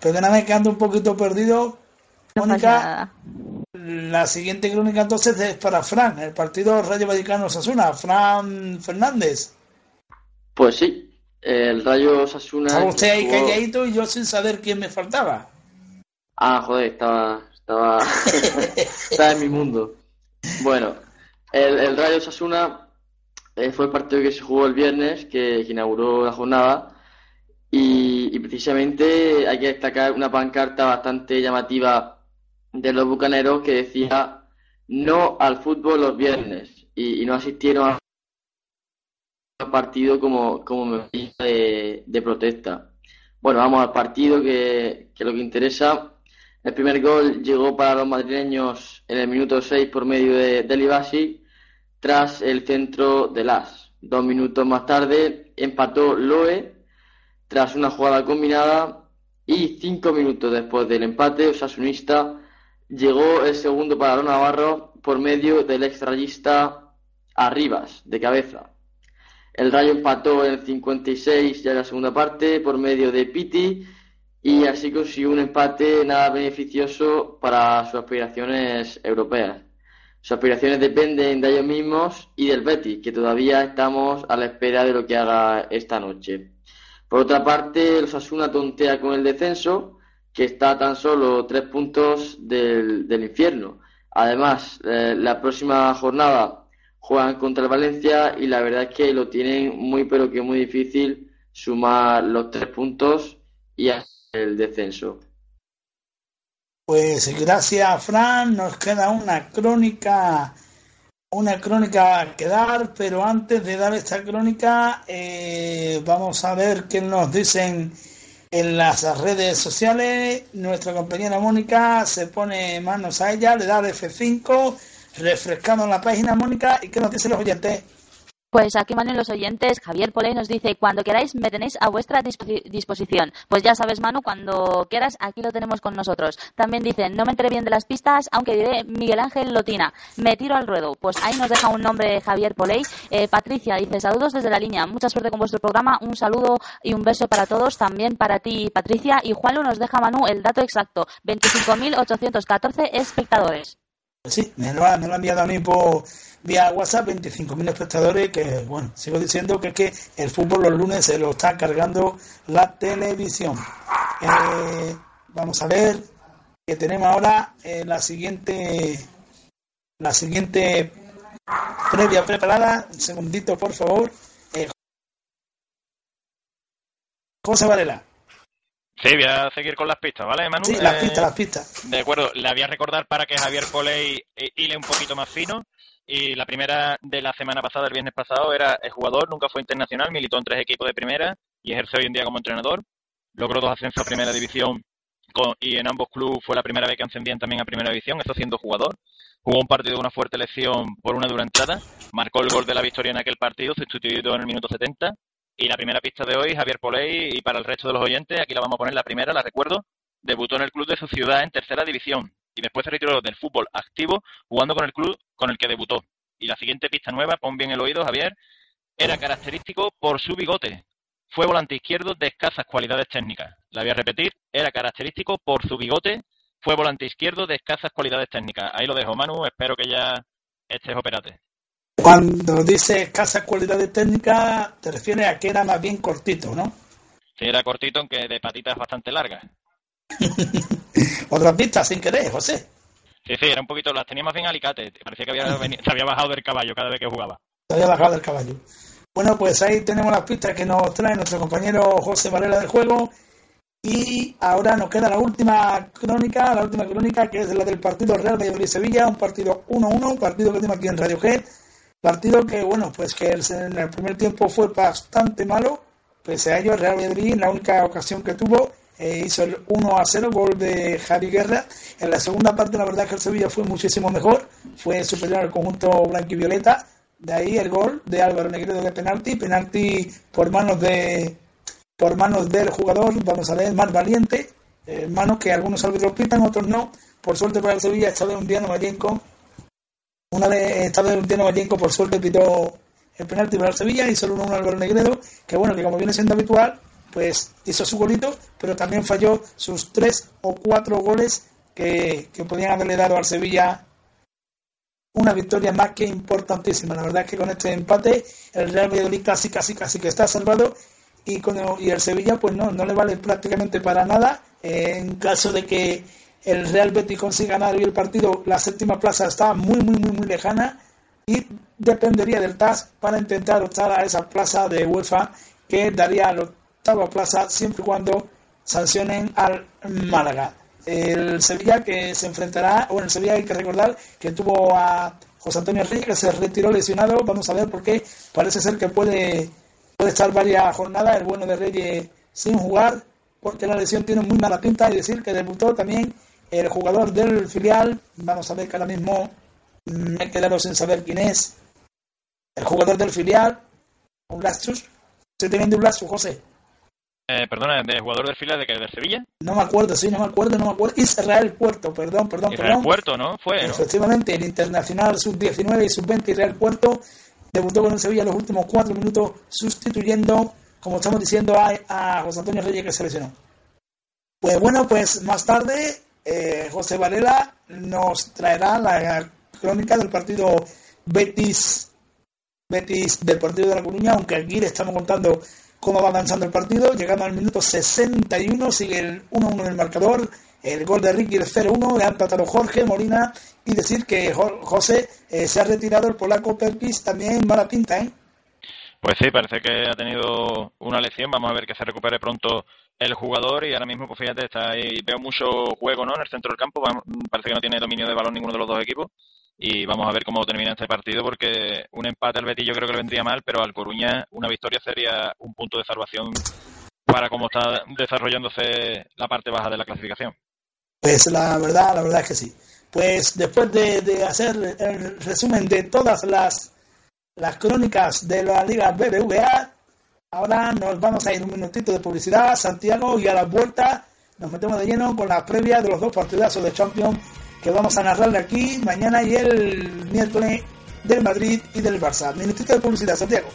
Speaker 1: Perdóname que ando un poquito perdido.
Speaker 9: No
Speaker 1: Mónica, la siguiente crónica entonces es para Fran, el partido Rayo Vallecano Sasuna. Fran Fernández.
Speaker 10: Pues sí, el Rayo Sasuna.
Speaker 1: Estaba usted ahí
Speaker 10: jugó-
Speaker 1: calladito y yo sin saber quién me faltaba.
Speaker 10: Ah, joder, estaba, estaba, estaba en mi mundo. Bueno, el, el Rayo Sasuna fue el partido que se jugó el viernes, que, que inauguró la jornada, y, precisamente hay que destacar una pancarta bastante llamativa de los bucaneros que decía no al fútbol los viernes, y, no asistieron al partido como, como medida de, de protesta. Bueno, vamos al partido que, que lo que interesa. El primer gol llegó para los madrileños en el minuto 6 por medio de, de Libasi, tras el centro de Las. Dos minutos más tarde empató Loe tras una jugada combinada y cinco minutos después del empate osasunista llegó el segundo para Navarro por medio del extrayista Arribas, de cabeza. El Rayo empató en el 56 ya en la segunda parte por medio de Piti y así consiguió un empate nada beneficioso para sus aspiraciones europeas. Sus aspiraciones dependen de ellos mismos y del Betis, que todavía estamos a la espera de lo que haga esta noche. Por otra parte, el Osasuna tontea con el descenso, que está tan solo tres puntos del, del infierno. Además, eh, la próxima jornada juegan contra el Valencia y la verdad es que lo tienen muy pero que muy difícil sumar los tres puntos y hacer el descenso.
Speaker 1: Pues gracias, Fran. Nos queda una crónica, una crónica que dar, pero antes de dar esta crónica, eh, vamos a ver qué nos dicen en las redes sociales. Nuestra compañera Mónica se pone manos a ella, le da el F5, refrescando la página, Mónica, y qué nos dicen los oyentes.
Speaker 9: Pues aquí Manu y los oyentes, Javier Poley nos dice, cuando queráis me tenéis a vuestra disposi- disposición. Pues ya sabes Manu, cuando quieras aquí lo tenemos con nosotros. También dicen, no me enteré bien de las pistas, aunque diré Miguel Ángel Lotina. Me tiro al ruedo. Pues ahí nos deja un nombre Javier Poley. Eh, Patricia dice, saludos desde la línea, mucha suerte con vuestro programa, un saludo y un beso para todos, también para ti Patricia. Y Juanlu nos deja Manu el dato exacto, 25.814 espectadores.
Speaker 1: Sí, me lo, ha, me lo enviado a mí por vía WhatsApp, 25.000 espectadores, que bueno, sigo diciendo que es que el fútbol los lunes se lo está cargando la televisión. Eh, vamos a ver que tenemos ahora eh, la siguiente la siguiente previa preparada. Un segundito, por favor. Eh, José Varela.
Speaker 7: Sí, voy a seguir con las pistas, ¿vale, Manu?
Speaker 1: Sí, las
Speaker 7: Eh,
Speaker 1: pistas, las pistas.
Speaker 7: De acuerdo, la voy a recordar para que Javier Poley eh, hile un poquito más fino. Y la primera de la semana pasada, el viernes pasado, era el jugador, nunca fue internacional, militó en tres equipos de primera y ejerce hoy en día como entrenador. Logró dos ascensos a primera división con- y en ambos clubes fue la primera vez que ascendían también a primera división, eso siendo jugador. Jugó un partido de una fuerte lesión por una dura entrada, marcó el gol de la victoria en aquel partido, sustituido en el minuto 70. Y la primera pista de hoy, Javier Poley, y para el resto de los oyentes, aquí la vamos a poner la primera, la recuerdo, debutó en el club de su ciudad en tercera división y después se retiró del fútbol activo jugando con el club con el que debutó. Y la siguiente pista nueva, pon bien el oído, Javier, era característico por su bigote. Fue volante izquierdo de escasas cualidades técnicas. La voy a repetir, era característico por su bigote. Fue volante izquierdo de escasas cualidades técnicas. Ahí lo dejo, Manu. Espero que ya estés operate.
Speaker 1: Cuando dice escasas cualidades técnicas, te refieres a que era más bien cortito, ¿no?
Speaker 7: Sí, era cortito, aunque de patitas bastante largas.
Speaker 1: Otra pista sin querer, José.
Speaker 7: Sí, sí, era un poquito, las tenía más bien alicate. Parecía que había veni- se había bajado del caballo cada vez que jugaba.
Speaker 1: Se había bajado del caballo. Bueno, pues ahí tenemos las pistas que nos trae nuestro compañero José Varela del juego. Y ahora nos queda la última crónica, la última crónica que es la del partido Real Valladolid-Sevilla, un partido 1-1, un partido que tenemos aquí en Radio G. Partido que, bueno, pues que el- en el primer tiempo fue bastante malo, pese a ello, el Real Madrid, en la única ocasión que tuvo, eh, hizo el 1 a 0, gol de Javi Guerra. En la segunda parte, la verdad que el Sevilla fue muchísimo mejor, fue superior al conjunto blanquivioleta. De ahí el gol de Álvaro Negredo de penalti, penalti por manos de por manos del jugador, vamos a ver, más valiente, eh, manos que algunos árbitros pitan, otros no. Por suerte para el Sevilla, esta vez un Diano Mayenco una vez estaba el Diano Vallenco, por suerte pitó el penalti para el Sevilla y solo uno Álvaro Negredo, que bueno, que como viene siendo habitual, pues hizo su golito, pero también falló sus tres o cuatro goles que, que podían haberle dado al Sevilla una victoria más que importantísima. La verdad es que con este empate el Real Valladolid casi, casi, casi que está salvado y, con el, y el Sevilla pues no, no le vale prácticamente para nada. En caso de que el Real Betis consiga ganar hoy el partido, la séptima plaza está muy, muy, muy, muy lejana y dependería del TAS para intentar optar a esa plaza de UEFA que daría la plaza siempre y cuando sancionen al Málaga. El Sevilla que se enfrentará, bueno, el Sevilla hay que recordar que tuvo a José Antonio Reyes que se retiró lesionado, vamos a ver por qué, parece ser que puede, puede estar varias jornadas el bueno de Reyes sin jugar, porque la lesión tiene muy mala pinta. Y decir que debutó también el jugador del filial, vamos a ver que ahora mismo me he quedado sin saber quién es, el jugador del filial, un Blastus, estoy teniendo un Blastus, José,
Speaker 7: Eh, perdona, ¿de jugador del fila de que del Sevilla?
Speaker 1: no me acuerdo, sí, no me acuerdo, no me acuerdo, Israel Puerto, perdón, perdón,
Speaker 7: Israel
Speaker 1: perdón.
Speaker 7: Puerto, ¿no? Fue, ¿no?
Speaker 1: Efectivamente, el Internacional Sub-19 y Sub-20 Real Puerto debutó con el Sevilla los últimos cuatro minutos, sustituyendo, como estamos diciendo, a, a José Antonio Reyes que se lesionó. Pues bueno, pues más tarde eh, José Varela nos traerá la crónica del partido Betis Betis del partido de La Coruña, aunque aquí le estamos contando cómo va avanzando el partido, llegando al minuto 61, sigue el 1-1 en el marcador, el gol de Ricky el 0-1, le ha empatado Jorge Molina y decir que Jo- José eh, se ha retirado el polaco Perkis también mala pinta, ¿eh?
Speaker 7: Pues sí, parece que ha tenido una lesión. Vamos a ver que se recupere pronto el jugador y ahora mismo, pues fíjate, está ahí, veo mucho juego ¿no? en el centro del campo. Parece que no tiene dominio de balón ninguno de los dos equipos. Y vamos a ver cómo termina este partido porque un empate al Betis yo creo que le vendría mal, pero al Coruña una victoria sería un punto de salvación para cómo está desarrollándose la parte baja de la clasificación.
Speaker 1: Pues la verdad, la verdad es que sí. Pues después de, hacer el resumen de todas las, las crónicas de la Liga BBVA, ahora nos vamos a ir un minutito de publicidad, Santiago, y a la vuelta nos metemos de lleno con la previa de los dos partidazos de Champions que vamos a narrarle aquí mañana y el miércoles del Madrid y del Barça. Minutito de publicidad, Santiago.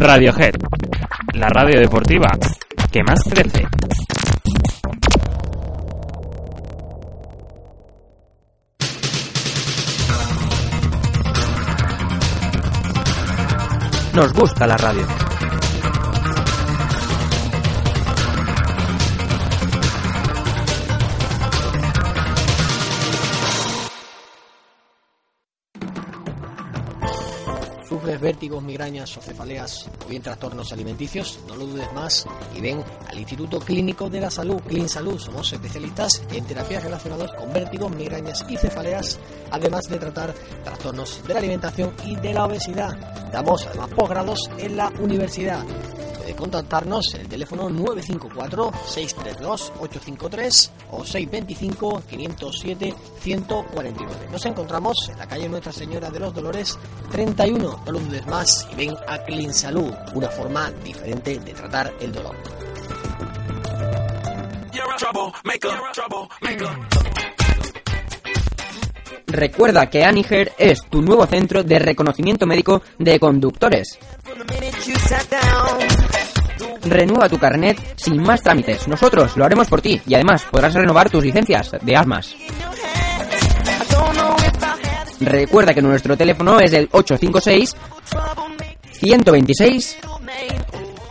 Speaker 2: Radiohead, la radio deportiva que más crece.
Speaker 6: Nos gusta la radio.
Speaker 5: Vértigos, migrañas o cefaleas o bien trastornos alimenticios? No lo dudes más y ven al Instituto Clínico de la Salud, Clean Salud. Somos especialistas en terapias relacionadas con vértigos, migrañas y cefaleas, además de tratar trastornos de la alimentación y de la obesidad. Damos además posgrados en la universidad. Puede contactarnos en el teléfono 954-632-853 o 625-507-149. Nos encontramos en la calle Nuestra Señora de los Dolores 31. No lo dudes más y ven a Clean Salud, una forma diferente de tratar el dolor.
Speaker 4: Recuerda que Aniger es tu nuevo centro de reconocimiento médico de conductores. Renueva tu carnet sin más trámites. Nosotros lo haremos por ti y además podrás renovar tus licencias de armas. Recuerda que nuestro teléfono es el 856 126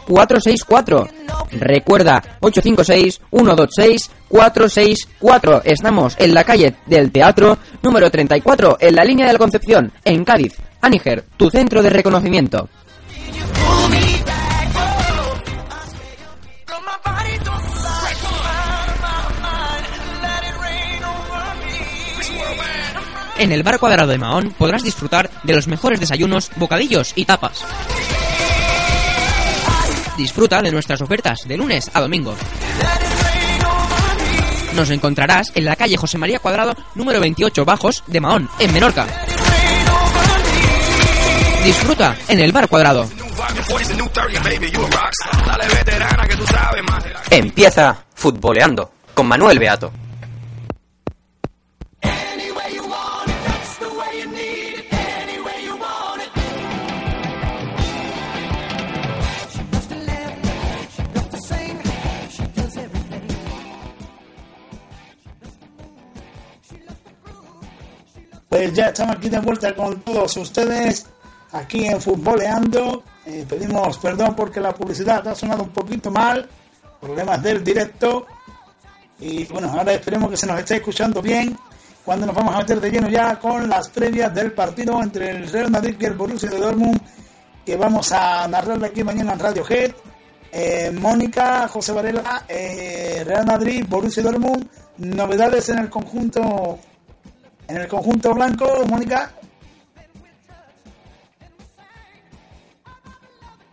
Speaker 4: 464 Recuerda, 856-126-464. Estamos en la calle del Teatro, número 34, en la línea de la Concepción, en Cádiz. Aniger, tu centro de reconocimiento. En el bar cuadrado de Mahón podrás disfrutar de los mejores desayunos, bocadillos y tapas. Disfruta de nuestras ofertas de lunes a domingo. Nos encontrarás en la calle José María Cuadrado, número 28 Bajos, de Mahón, en Menorca. Disfruta en el bar cuadrado.
Speaker 6: Empieza futboleando con Manuel Beato.
Speaker 1: Pues ya estamos aquí de vuelta con todos ustedes, aquí en Futboleando. Pedimos perdón porque la publicidad ha sonado un poquito mal, problemas del directo. Y bueno, ahora esperemos que se nos esté escuchando bien cuando nos vamos a meter de lleno ya con las previas del partido entre el Real Madrid y el Borussia de Dortmund, que vamos a narrarle aquí mañana en Radio Head. Eh, Mónica, José Varela, eh, Real Madrid, Borussia Dortmund, novedades en el conjunto en el conjunto blanco, Mónica.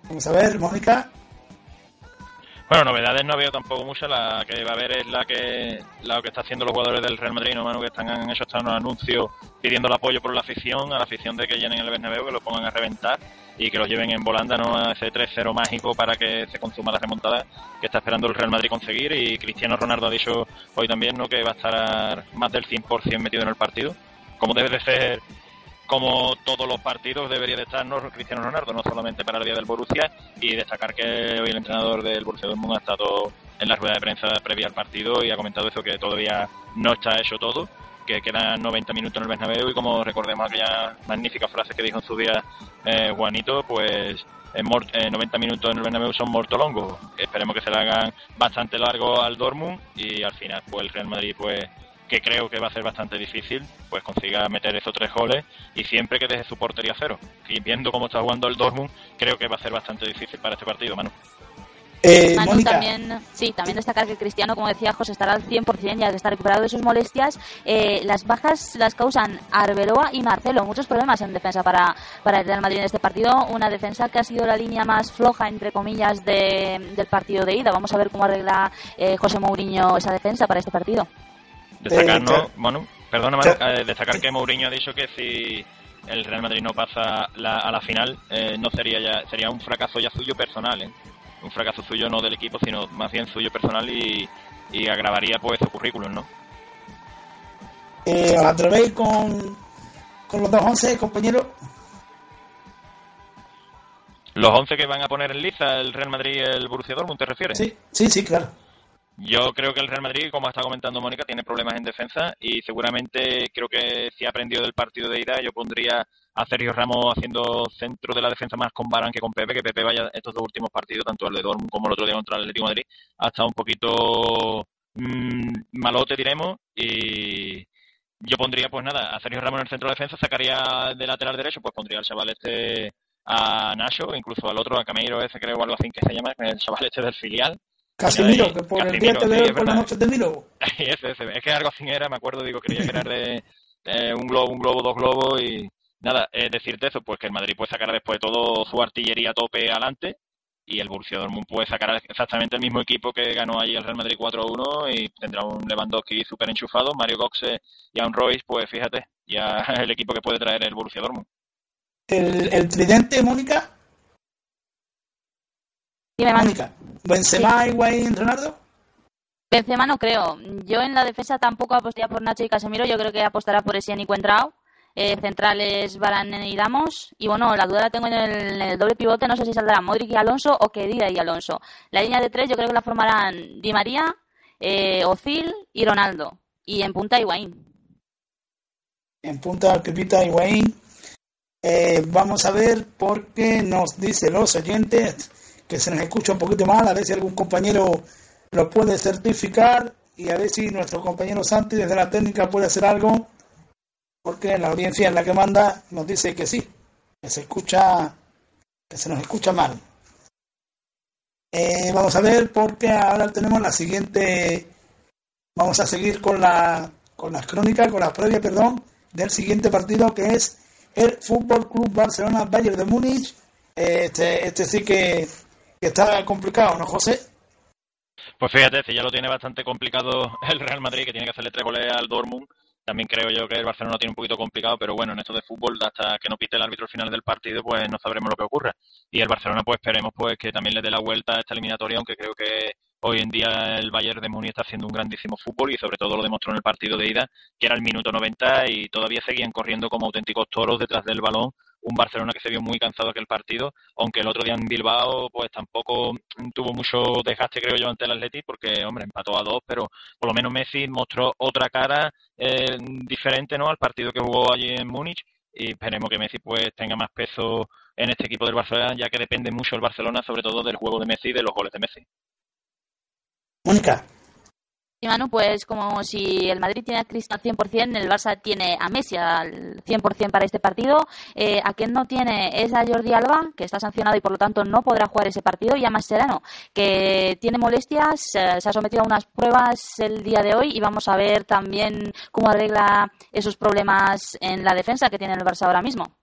Speaker 1: Vamos a ver, Mónica.
Speaker 7: Bueno, novedades no veo tampoco muchas. La que va a haber es la que lo que está haciendo los jugadores del Real Madrid, ¿no? Que están, han hecho hasta unos anuncios pidiendo el apoyo por la afición, a la afición de que llenen el Bernabéu, que lo pongan a reventar y que lo lleven en volanda, ¿no? A ese 3-0 mágico para que se consuma la remontada que está esperando el Real Madrid conseguir. Y Cristiano Ronaldo ha dicho hoy también, ¿no? Que va a estar más del 100% metido en el partido, como debe de ser como todos los partidos debería de estar ¿no? Cristiano Ronaldo, no solamente para el día del Borussia, y destacar que hoy el entrenador del Borussia Dortmund ha estado en la rueda de prensa previa al partido y ha comentado eso que todavía no está hecho todo, que quedan 90 minutos en el Bernabéu y como recordemos aquella magnífica frase que dijo en su día eh, Juanito, pues en eh, 90 minutos en el Bernabéu son mortolongos. Esperemos que se le hagan bastante largo al Dortmund y al final pues el Real Madrid pues que creo que va a ser bastante difícil, pues consiga meter esos tres goles y siempre que deje su portería cero. Y viendo cómo está jugando el Dortmund, creo que va a ser bastante difícil para este partido, Manu.
Speaker 1: Eh,
Speaker 9: Manu, también, sí, también destacar que Cristiano, como decía José, estará al 100%, ya que está recuperado de sus molestias. Eh, las bajas las causan Arbeloa y Marcelo. Muchos problemas en defensa para, para el Real Madrid en este partido. Una defensa que ha sido la línea más floja, entre comillas, de- del partido de ida. Vamos a ver cómo arregla eh, José Mourinho esa defensa para este partido.
Speaker 7: Destacar,
Speaker 1: Eh,
Speaker 7: ¿no? Manu, perdona, eh, destacar que Mourinho ha dicho que si el Real Madrid no pasa la- a la final, eh, no sería ya, sería un fracaso ya suyo personal, ¿eh? Un fracaso suyo no del equipo, sino más bien suyo personal y, y agravaría pues su currículum, ¿no?
Speaker 1: Eh, ¿Os atrevéis con, con los dos once, compañeros?
Speaker 7: Los 11 que van a poner en liza el Real Madrid y el Borussia Dortmund, ¿te refieres?
Speaker 1: Sí, sí, sí, claro.
Speaker 7: Yo creo que el Real Madrid, como está comentando Mónica, tiene problemas en defensa y seguramente creo que si ha aprendido del partido de ida, yo pondría a Sergio Ramos haciendo centro de la defensa más con Barán que con Pepe, que Pepe vaya estos dos últimos partidos, tanto el de Dortmund como el otro día contra el Atlético Madrid, ha estado un poquito mm, malote, diremos, y yo pondría, pues nada, a Sergio Ramos en el centro de defensa, sacaría de lateral derecho, pues pondría al chaval este a Nacho, incluso al otro, a Cameiro ese creo o algo así que se llama, el chaval este del filial,
Speaker 1: Casimiro, que por el día te
Speaker 7: sí,
Speaker 1: veo por la
Speaker 7: verdad.
Speaker 1: noche te miro.
Speaker 7: ese, ese. Es que algo así era, me acuerdo, digo, creía que era de eh, un globo, un globo, dos globos y nada, eh, decirte eso, pues que el Madrid puede sacar después todo su artillería a tope adelante y el Borussia Dortmund puede sacar exactamente el mismo equipo que ganó allí el Real Madrid 4-1 y tendrá un Lewandowski súper enchufado, Mario Götze y a un Royce, pues fíjate, ya el equipo que puede traer el Borussia Dortmund.
Speaker 1: El, el tridente, Mónica.
Speaker 9: Dime, Manu.
Speaker 1: Mónica. Benzema, Higuaín, Ronaldo.
Speaker 9: Benzema no creo. Yo en la defensa tampoco apostaría por Nacho y Casemiro. Yo creo que apostará por Essien y Cuentrao. Eh, centrales Varane y Ramos. Y bueno, la duda la tengo en el, en el doble pivote. No sé si saldrá Modric y Alonso o Kedira y Alonso. La línea de tres yo creo que la formarán Di María, eh, Ozil y Ronaldo. Y en punta Higuaín.
Speaker 1: En punta Pepita Higuaín. Eh, vamos a ver por qué nos dice los oyentes se nos escucha un poquito mal, a ver si algún compañero lo puede certificar y a ver si nuestro compañero Santi desde la técnica puede hacer algo, porque la audiencia en la que manda nos dice que sí, que se escucha, que se nos escucha mal. Eh, vamos a ver porque ahora tenemos la siguiente, vamos a seguir con la con las crónicas, con la previa, perdón, del siguiente partido que es el Fútbol Club Barcelona Bayern de Múnich. Este, este sí que, está complicado, ¿no, José?
Speaker 7: Pues fíjate, si ya lo tiene bastante complicado el Real Madrid, que tiene que hacerle tres goles al Dortmund, también creo yo que el Barcelona lo tiene un poquito complicado, pero bueno, en esto de fútbol, hasta que no pite el árbitro al final del partido, pues no sabremos lo que ocurra. Y el Barcelona, pues esperemos pues que también le dé la vuelta a esta eliminatoria, aunque creo que hoy en día el Bayern de Múnich está haciendo un grandísimo fútbol y sobre todo lo demostró en el partido de ida, que era el minuto 90 y todavía seguían corriendo como auténticos toros detrás del balón. Un Barcelona que se vio muy cansado aquel partido, aunque el otro día en Bilbao pues tampoco tuvo mucho desgaste creo yo ante el Atleti porque hombre empató a dos, pero por lo menos Messi mostró otra cara eh, diferente no al partido que jugó allí en Múnich y esperemos que Messi pues tenga más peso en este equipo del Barcelona ya que depende mucho el Barcelona sobre todo del juego de Messi y de los goles de Messi.
Speaker 1: Mónica.
Speaker 9: Y Manu, pues como si el Madrid tiene a Cristiano al 100%, el Barça tiene a Messi al 100% para este partido. Eh, a quien no tiene es a Jordi Alba, que está sancionado y por lo tanto no podrá jugar ese partido, y a Mascherano, que tiene molestias, eh, se ha sometido a unas pruebas el día de hoy y vamos a ver también cómo arregla esos problemas en la defensa que tiene el Barça ahora mismo.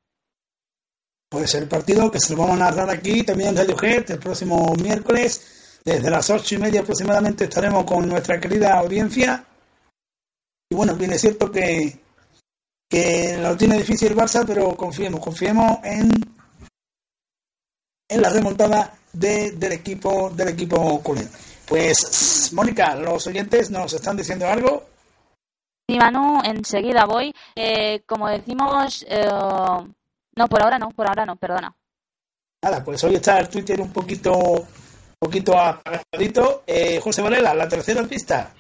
Speaker 1: Pues el partido que se lo vamos a narrar aquí también en Jet el próximo miércoles. Desde las ocho y media aproximadamente estaremos con nuestra querida audiencia. Y bueno, bien es cierto que, que lo tiene difícil el Barça, pero confiemos, confiemos en, en la remontada de, del equipo del equipo culé. Pues, Mónica, los oyentes nos están diciendo algo.
Speaker 9: Sí, Manu, enseguida voy. Eh, como decimos, eh, no, por ahora no, por ahora no, perdona.
Speaker 1: Nada, pues hoy está el Twitter un poquito, poquito apagadito. Eh, José Varela, la tercera pista.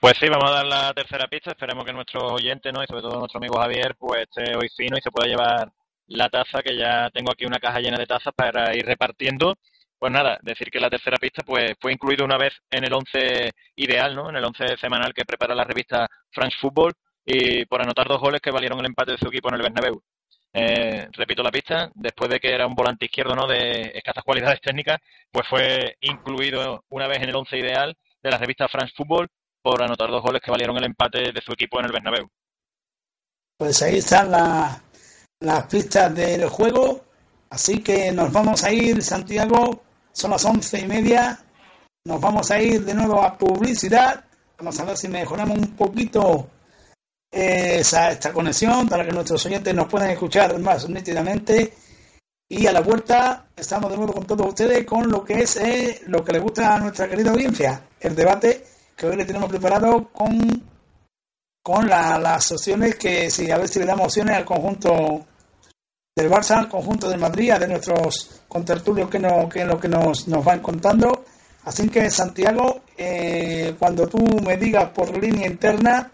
Speaker 7: Pues sí, vamos a dar la tercera pista. Esperemos que nuestros oyentes, ¿no? y sobre todo nuestro amigo Javier, pues esté hoy fino y se pueda llevar la taza, que ya tengo aquí una caja llena de tazas para ir repartiendo. Pues nada, decir que la tercera pista pues fue incluido una vez en el 11 ideal, ¿no? En el 11 semanal que prepara la revista France Football y por anotar dos goles que valieron el empate de su equipo en el Bernabéu. Eh, repito la pista, después de que era un volante izquierdo no de escasas cualidades técnicas, pues fue incluido una vez en el 11 ideal de la revista France Football por anotar dos goles que valieron el empate de su equipo en el Bernabéu.
Speaker 1: Pues ahí están la- las pistas del juego. Así que nos vamos a ir, Santiago. Son las once y media. Nos vamos a ir de nuevo a publicidad. Vamos a ver si mejoramos un poquito esa, esta conexión para que nuestros oyentes nos puedan escuchar más nítidamente. Y a la vuelta estamos de nuevo con todos ustedes con lo que es eh, lo que le gusta a nuestra querida audiencia, el debate que hoy le tenemos preparado con con la- las opciones que si a ver si le damos opciones al conjunto del Barça, al conjunto del Madrid, de nuestros contertulios que, no, que lo que nos, nos van contando. Así que Santiago, eh, cuando tú me digas por línea interna,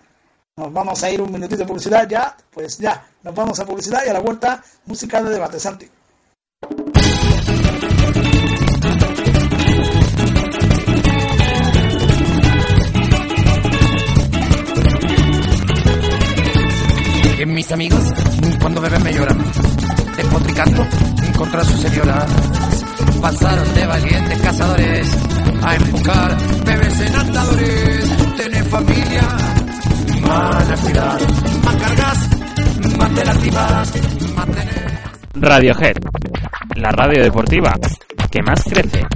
Speaker 1: nos vamos a ir un minutito de publicidad ya, pues ya, nos vamos a publicidad y a la vuelta música de debate, Santi.
Speaker 13: Mis amigos, cuando beben me lloran, despotricando contra su señora. Pasaron de valientes cazadores a empujar bebés en andadores. Tener familia,
Speaker 2: Radiohead, la radio deportiva que más crece.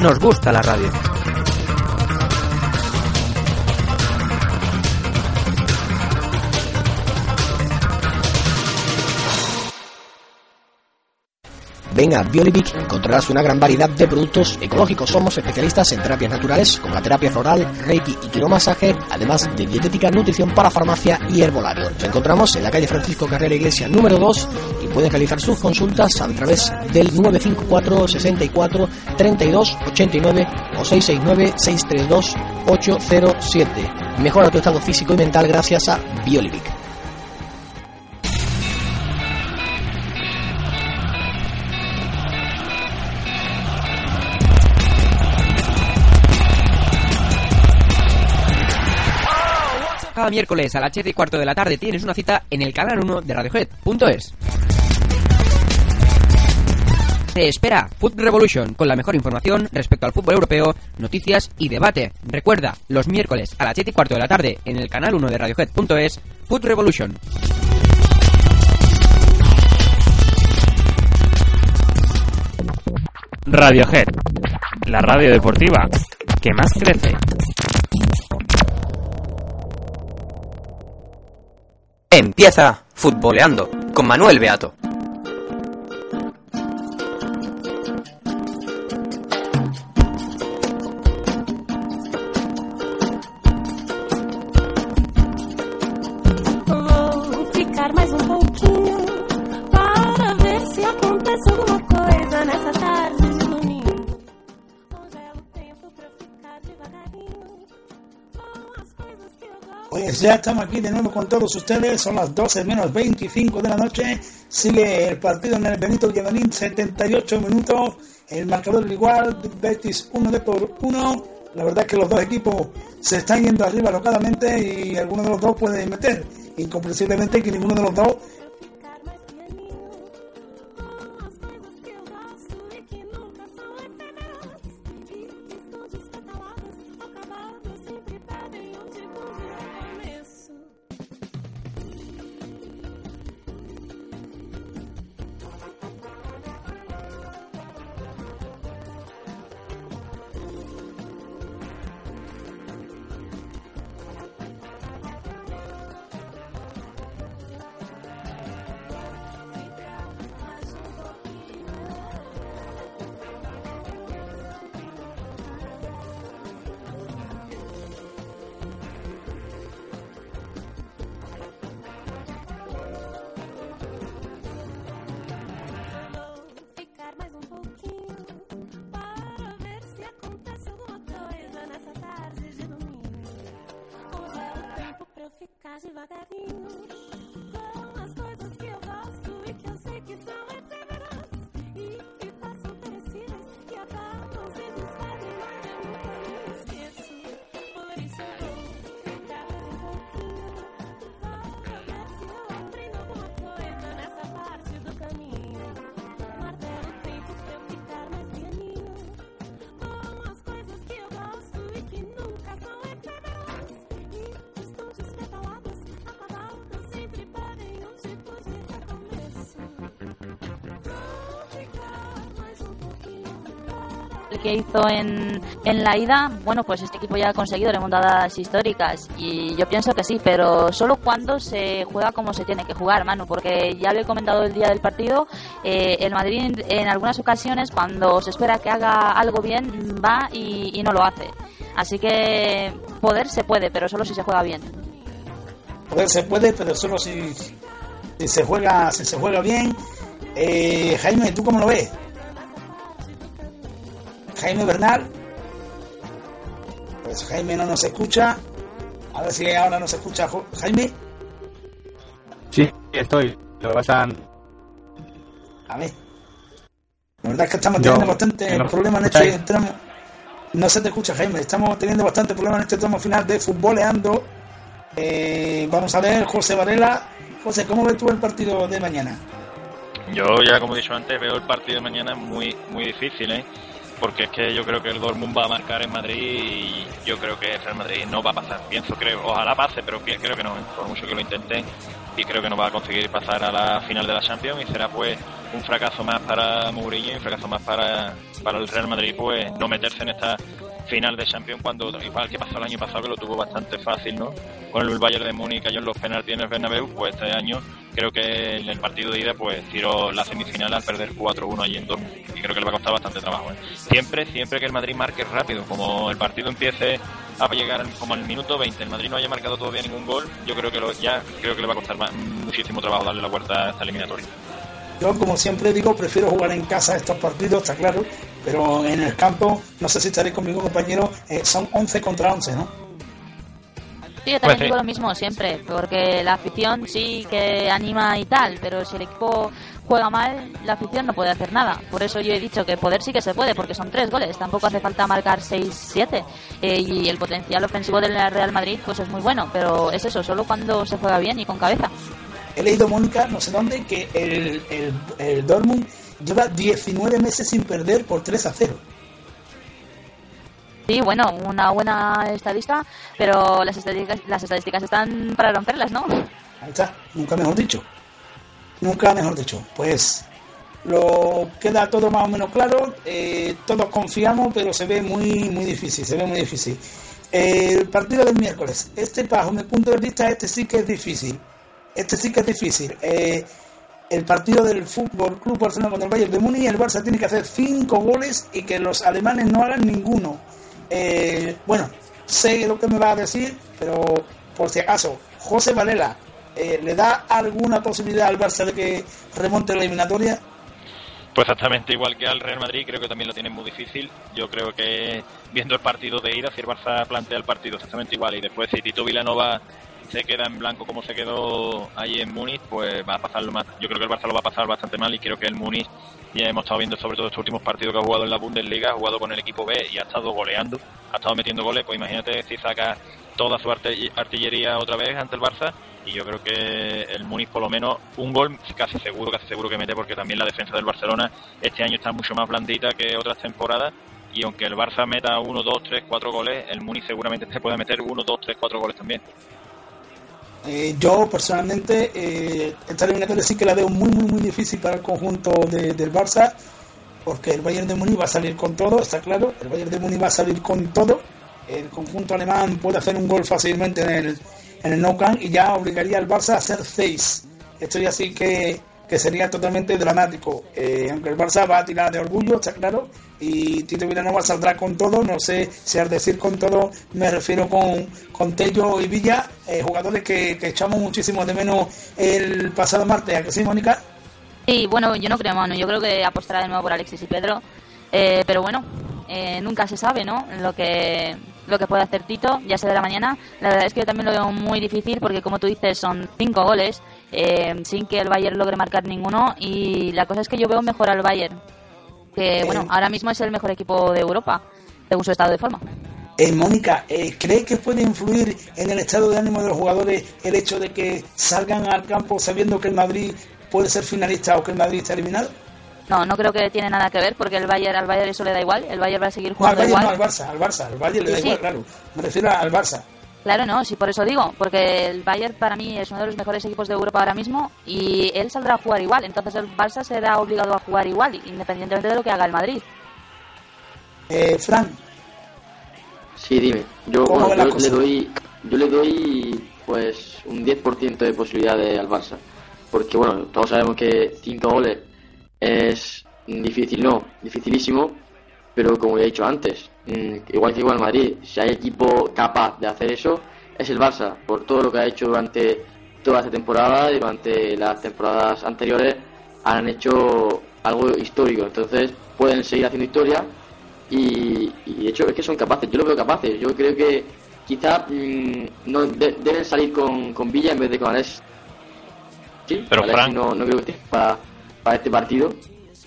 Speaker 6: Nos gusta la radio.
Speaker 5: Ven a Biolivic, encontrarás una gran variedad de productos ecológicos. Somos especialistas en terapias naturales como la terapia floral, reiki y quiromasaje, además de dietética, nutrición para farmacia y herbolario. Nos encontramos en la calle Francisco Carrera Iglesia número 2 y pueden realizar sus consultas a través del 954 64 32 89 o 669 632 807. Mejora tu estado físico y mental gracias a Biolivic.
Speaker 4: Cada miércoles a las 7 y cuarto de la tarde tienes una cita en el canal 1 de Radiohead.es. Te espera Food Revolution con la mejor información respecto al fútbol europeo, noticias y debate. Recuerda, los miércoles a las 7 y cuarto de la tarde en el canal 1 de Radiohead.es, Food Revolution.
Speaker 2: Radiohead, la radio deportiva que más crece.
Speaker 14: Empieza Futboleando con Manuel Beato.
Speaker 15: Ya estamos aquí de nuevo con todos ustedes, son las 12 menos 25 de la noche, sigue el partido en el Benito Villamarín, 78 minutos, el marcador igual, Betis 1 de por 1, la verdad es que los dos equipos se están yendo arriba alocadamente y alguno de los dos puede meter, incomprensiblemente que ninguno de los dos
Speaker 16: que
Speaker 9: hizo en, en la ida, bueno, pues este equipo ya ha conseguido remontadas históricas y yo pienso que sí, pero solo cuando se juega como se tiene que jugar, Manu, porque ya lo he comentado el día del partido, eh, el Madrid en algunas ocasiones cuando se espera que haga algo bien va y, no lo hace. Así que poder se puede, pero solo si se juega bien.
Speaker 15: poder se puede, pero solo si, si se juega si se juega bien. Eh, Jaime, ¿tú cómo lo ves? Jaime Bernal. Pues Jaime no nos escucha. A ver si ahora nos escucha Jaime.
Speaker 12: Sí, estoy. Lo que pasa.
Speaker 15: A ver. La verdad es que estamos teniendo bastante
Speaker 12: no-
Speaker 15: problemas en este tramo. No se te escucha, Jaime. Estamos teniendo bastante problemas en este tramo final de futboleando. Eh, vamos a ver, José Varela. José, ¿cómo ves tú el partido de mañana?
Speaker 7: Yo ya, como he dicho antes, veo el partido de mañana muy muy difícil, ¿eh? Porque es que yo creo que el Dortmund va a marcar en Madrid y yo creo que el Real Madrid no va a pasar. Pienso, creo, ojalá pase, pero creo que no, por mucho que lo intente. Y creo que no va a conseguir pasar a la final de la Champions y será pues un fracaso más para Mourinho y un fracaso más para, para el Real Madrid, pues no meterse en esta final de Champions cuando igual que pasó el año pasado que lo tuvo bastante fácil, ¿no? Con el Bayern de Múnich cayó en los penaltis en el pues este año creo que en el partido de ida pues tiró la semifinal al perder 4-1 allí en Dortmund y creo que le va a costar bastante trabajo. ¿eh? Siempre, siempre que el Madrid marque rápido, como el partido empiece a llegar como al minuto 20, el Madrid no haya marcado todavía ningún gol, yo creo que lo, ya creo que le va a costar muchísimo trabajo darle la vuelta a esta eliminatoria.
Speaker 1: Yo, como siempre digo, prefiero jugar en casa estos partidos, está claro, pero en el campo, no sé si estaréis conmigo, compañero, eh, son 11 contra 11, ¿no?
Speaker 9: Sí, yo también
Speaker 1: Pues sí.
Speaker 9: digo lo mismo siempre, porque la afición sí que anima y tal, pero si el equipo juega mal, la afición no puede hacer nada. Por eso yo he dicho que poder sí que se puede, porque son tres goles, tampoco hace falta marcar 6-7. Eh, y el potencial ofensivo del Real Madrid pues es muy bueno, pero es eso, solo cuando se juega bien y con cabeza.
Speaker 1: He leído, Mónica, no sé dónde, que el, el, el Dortmund lleva 19 meses sin perder por 3 a 0.
Speaker 9: Sí, bueno, una buena estadista, pero las estadísticas, las estadísticas están para romperlas, ¿no?
Speaker 1: Ahí está, nunca mejor dicho. Nunca mejor dicho. Pues lo queda todo más o menos claro. eh, todos confiamos, pero se ve muy, muy difícil. Se ve muy difícil. Eh, el partido del miércoles. Este, bajo mi punto de vista, este sí que es difícil. Este sí que es difícil. Eh, el partido del Fútbol Club Barcelona contra el Bayern de Múnich. El Barça tiene que hacer cinco goles y que los alemanes no hagan ninguno. Eh, bueno, sé lo que me va a decir, pero por si acaso, José Varela, eh, ¿le da alguna posibilidad al Barça de que remonte la eliminatoria?
Speaker 7: Pues exactamente igual que al Real Madrid, creo que también lo tienen muy difícil. Yo creo que viendo el partido de ida, si el Barça plantea el partido exactamente igual y después si Tito Vilanova se queda en blanco como se quedó ahí en Múnich, pues va a pasarlo más. Yo creo que el Barça lo va a pasar bastante mal y creo que el Múnich, ya hemos estado viendo sobre todo estos últimos partidos que ha jugado en la Bundesliga, ha jugado con el equipo B y ha estado goleando, ha estado metiendo goles, pues imagínate si saca toda su artillería otra vez ante el Barça y yo creo que el Múnich por lo menos un gol casi seguro, casi seguro que mete porque también la defensa del Barcelona este año está mucho más blandita que otras temporadas y aunque el Barça meta uno, dos, tres, cuatro goles, el Múnich seguramente se puede meter uno, dos, tres, cuatro goles también.
Speaker 1: Eh, yo personalmente eh, esta eliminatoria sí que la veo muy muy muy difícil para el conjunto de- del Barça porque el Bayern de Múnich va a salir con todo, está claro, el Bayern de Múnich va a salir con todo, el conjunto alemán puede hacer un gol fácilmente en el, en el Nou Camp y ya obligaría al Barça a hacer seis. Esto ya sí que, que sería totalmente dramático, Eh, aunque el Barça va a tirar de orgullo, está claro, y Tito Villanova saldrá con todo, no sé si al decir con todo me refiero con, con Tello y Villa, eh, jugadores que, que echamos muchísimo de menos el pasado martes, ¿a que sí, Mónica?
Speaker 9: Sí, bueno, yo no creo, Manu. Yo creo que apostará de nuevo por Alexis y Pedro. Eh, pero bueno, eh, nunca se sabe, ¿no? Lo que, lo que puede hacer Tito, ya se verá mañana. La verdad es que yo también lo veo muy difícil porque, como tú dices, son cinco goles eh, sin que el Bayern logre marcar ninguno. Y la cosa es que yo veo mejor al Bayern, que, bueno, ahora mismo es el mejor equipo de Europa, según su estado de forma.
Speaker 1: Eh, Mónica, eh, ¿cree que puede influir en el estado de ánimo de los jugadores el hecho de que salgan al campo sabiendo que el Madrid puede ser finalista o que el Madrid está eliminado?
Speaker 9: No, no creo que tiene nada que ver porque el Bayern, al Bayern eso le da igual. El Bayern va a seguir
Speaker 1: No, al
Speaker 9: jugando
Speaker 1: Bayern no,
Speaker 9: igual.
Speaker 1: al Barça, al Barça, al Bayern le da
Speaker 9: Sí.
Speaker 1: igual, claro. Me refiero al Barça.
Speaker 9: Claro, no, sí, por eso digo, porque el Bayern para mí es uno de los mejores equipos de Europa ahora mismo y él saldrá a jugar igual, entonces el Barça será obligado a jugar igual, independientemente de lo que haga el Madrid.
Speaker 1: Eh, Fran,
Speaker 10: Sí, dime. Yo, le doy, yo le doy pues un 10% de posibilidades al Barça. Porque bueno, todos sabemos que 5 goles es difícil, no, dificilísimo. Pero como ya he dicho antes, igual que igual el Madrid, si hay equipo capaz de hacer eso, es el Barça. Por todo lo que ha hecho durante toda esta temporada y durante las temporadas anteriores, han hecho algo histórico. Entonces pueden seguir haciendo historia y, y de hecho es que son capaces, yo lo veo capaces. Yo creo que quizá mm, no de- deben salir con, con Villa en vez de con Alex. Sí,
Speaker 7: Pero,
Speaker 10: Alexis
Speaker 7: Fran-
Speaker 10: no, no creo que esté para, para este partido.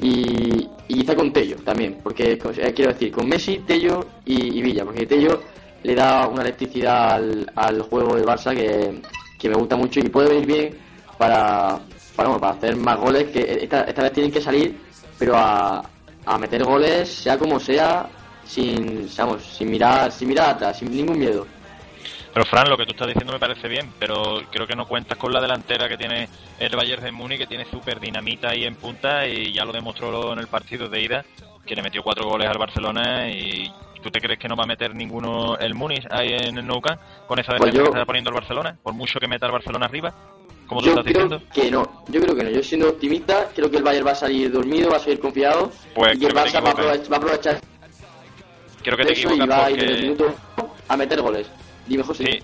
Speaker 10: Y, y quizá con Tello también, porque o sea, quiero decir, con Messi, Tello y, Villa, porque Tello le da una electricidad al, al juego del Barça que, que me gusta mucho y puede venir bien para, para, bueno, para hacer más goles, que esta, esta vez tienen que salir, pero a, a meter goles, sea como sea, sin, vamos, sin mirar, sin mirar atrás, sin ningún miedo.
Speaker 7: Pero Fran, lo que tú estás diciendo me parece bien, pero creo que no cuentas con la delantera que tiene el Bayern de Múnich, que tiene súper dinamita ahí en punta y ya lo demostró en el partido de ida. que le metió cuatro goles al Barcelona y ¿tú te crees que no va a meter ninguno el Múnich ahí en el Nou Camp con esa
Speaker 10: Pues
Speaker 7: defensa
Speaker 10: yo-
Speaker 7: que está poniendo el Barcelona? Por mucho que meta el Barcelona arriba, como tú
Speaker 10: Yo
Speaker 7: estás
Speaker 10: creo
Speaker 7: diciendo.
Speaker 10: que no, yo creo que no. Yo siendo optimista, creo que el Bayern va a salir dormido, va a salir confiado
Speaker 7: Pues
Speaker 10: y que el Barça va a
Speaker 7: equivocas.
Speaker 10: aprovechar,
Speaker 7: Creo que te
Speaker 10: eso y
Speaker 7: equivocas
Speaker 10: va a ir en el
Speaker 7: porque...
Speaker 10: minuto a meter goles.
Speaker 7: Sí,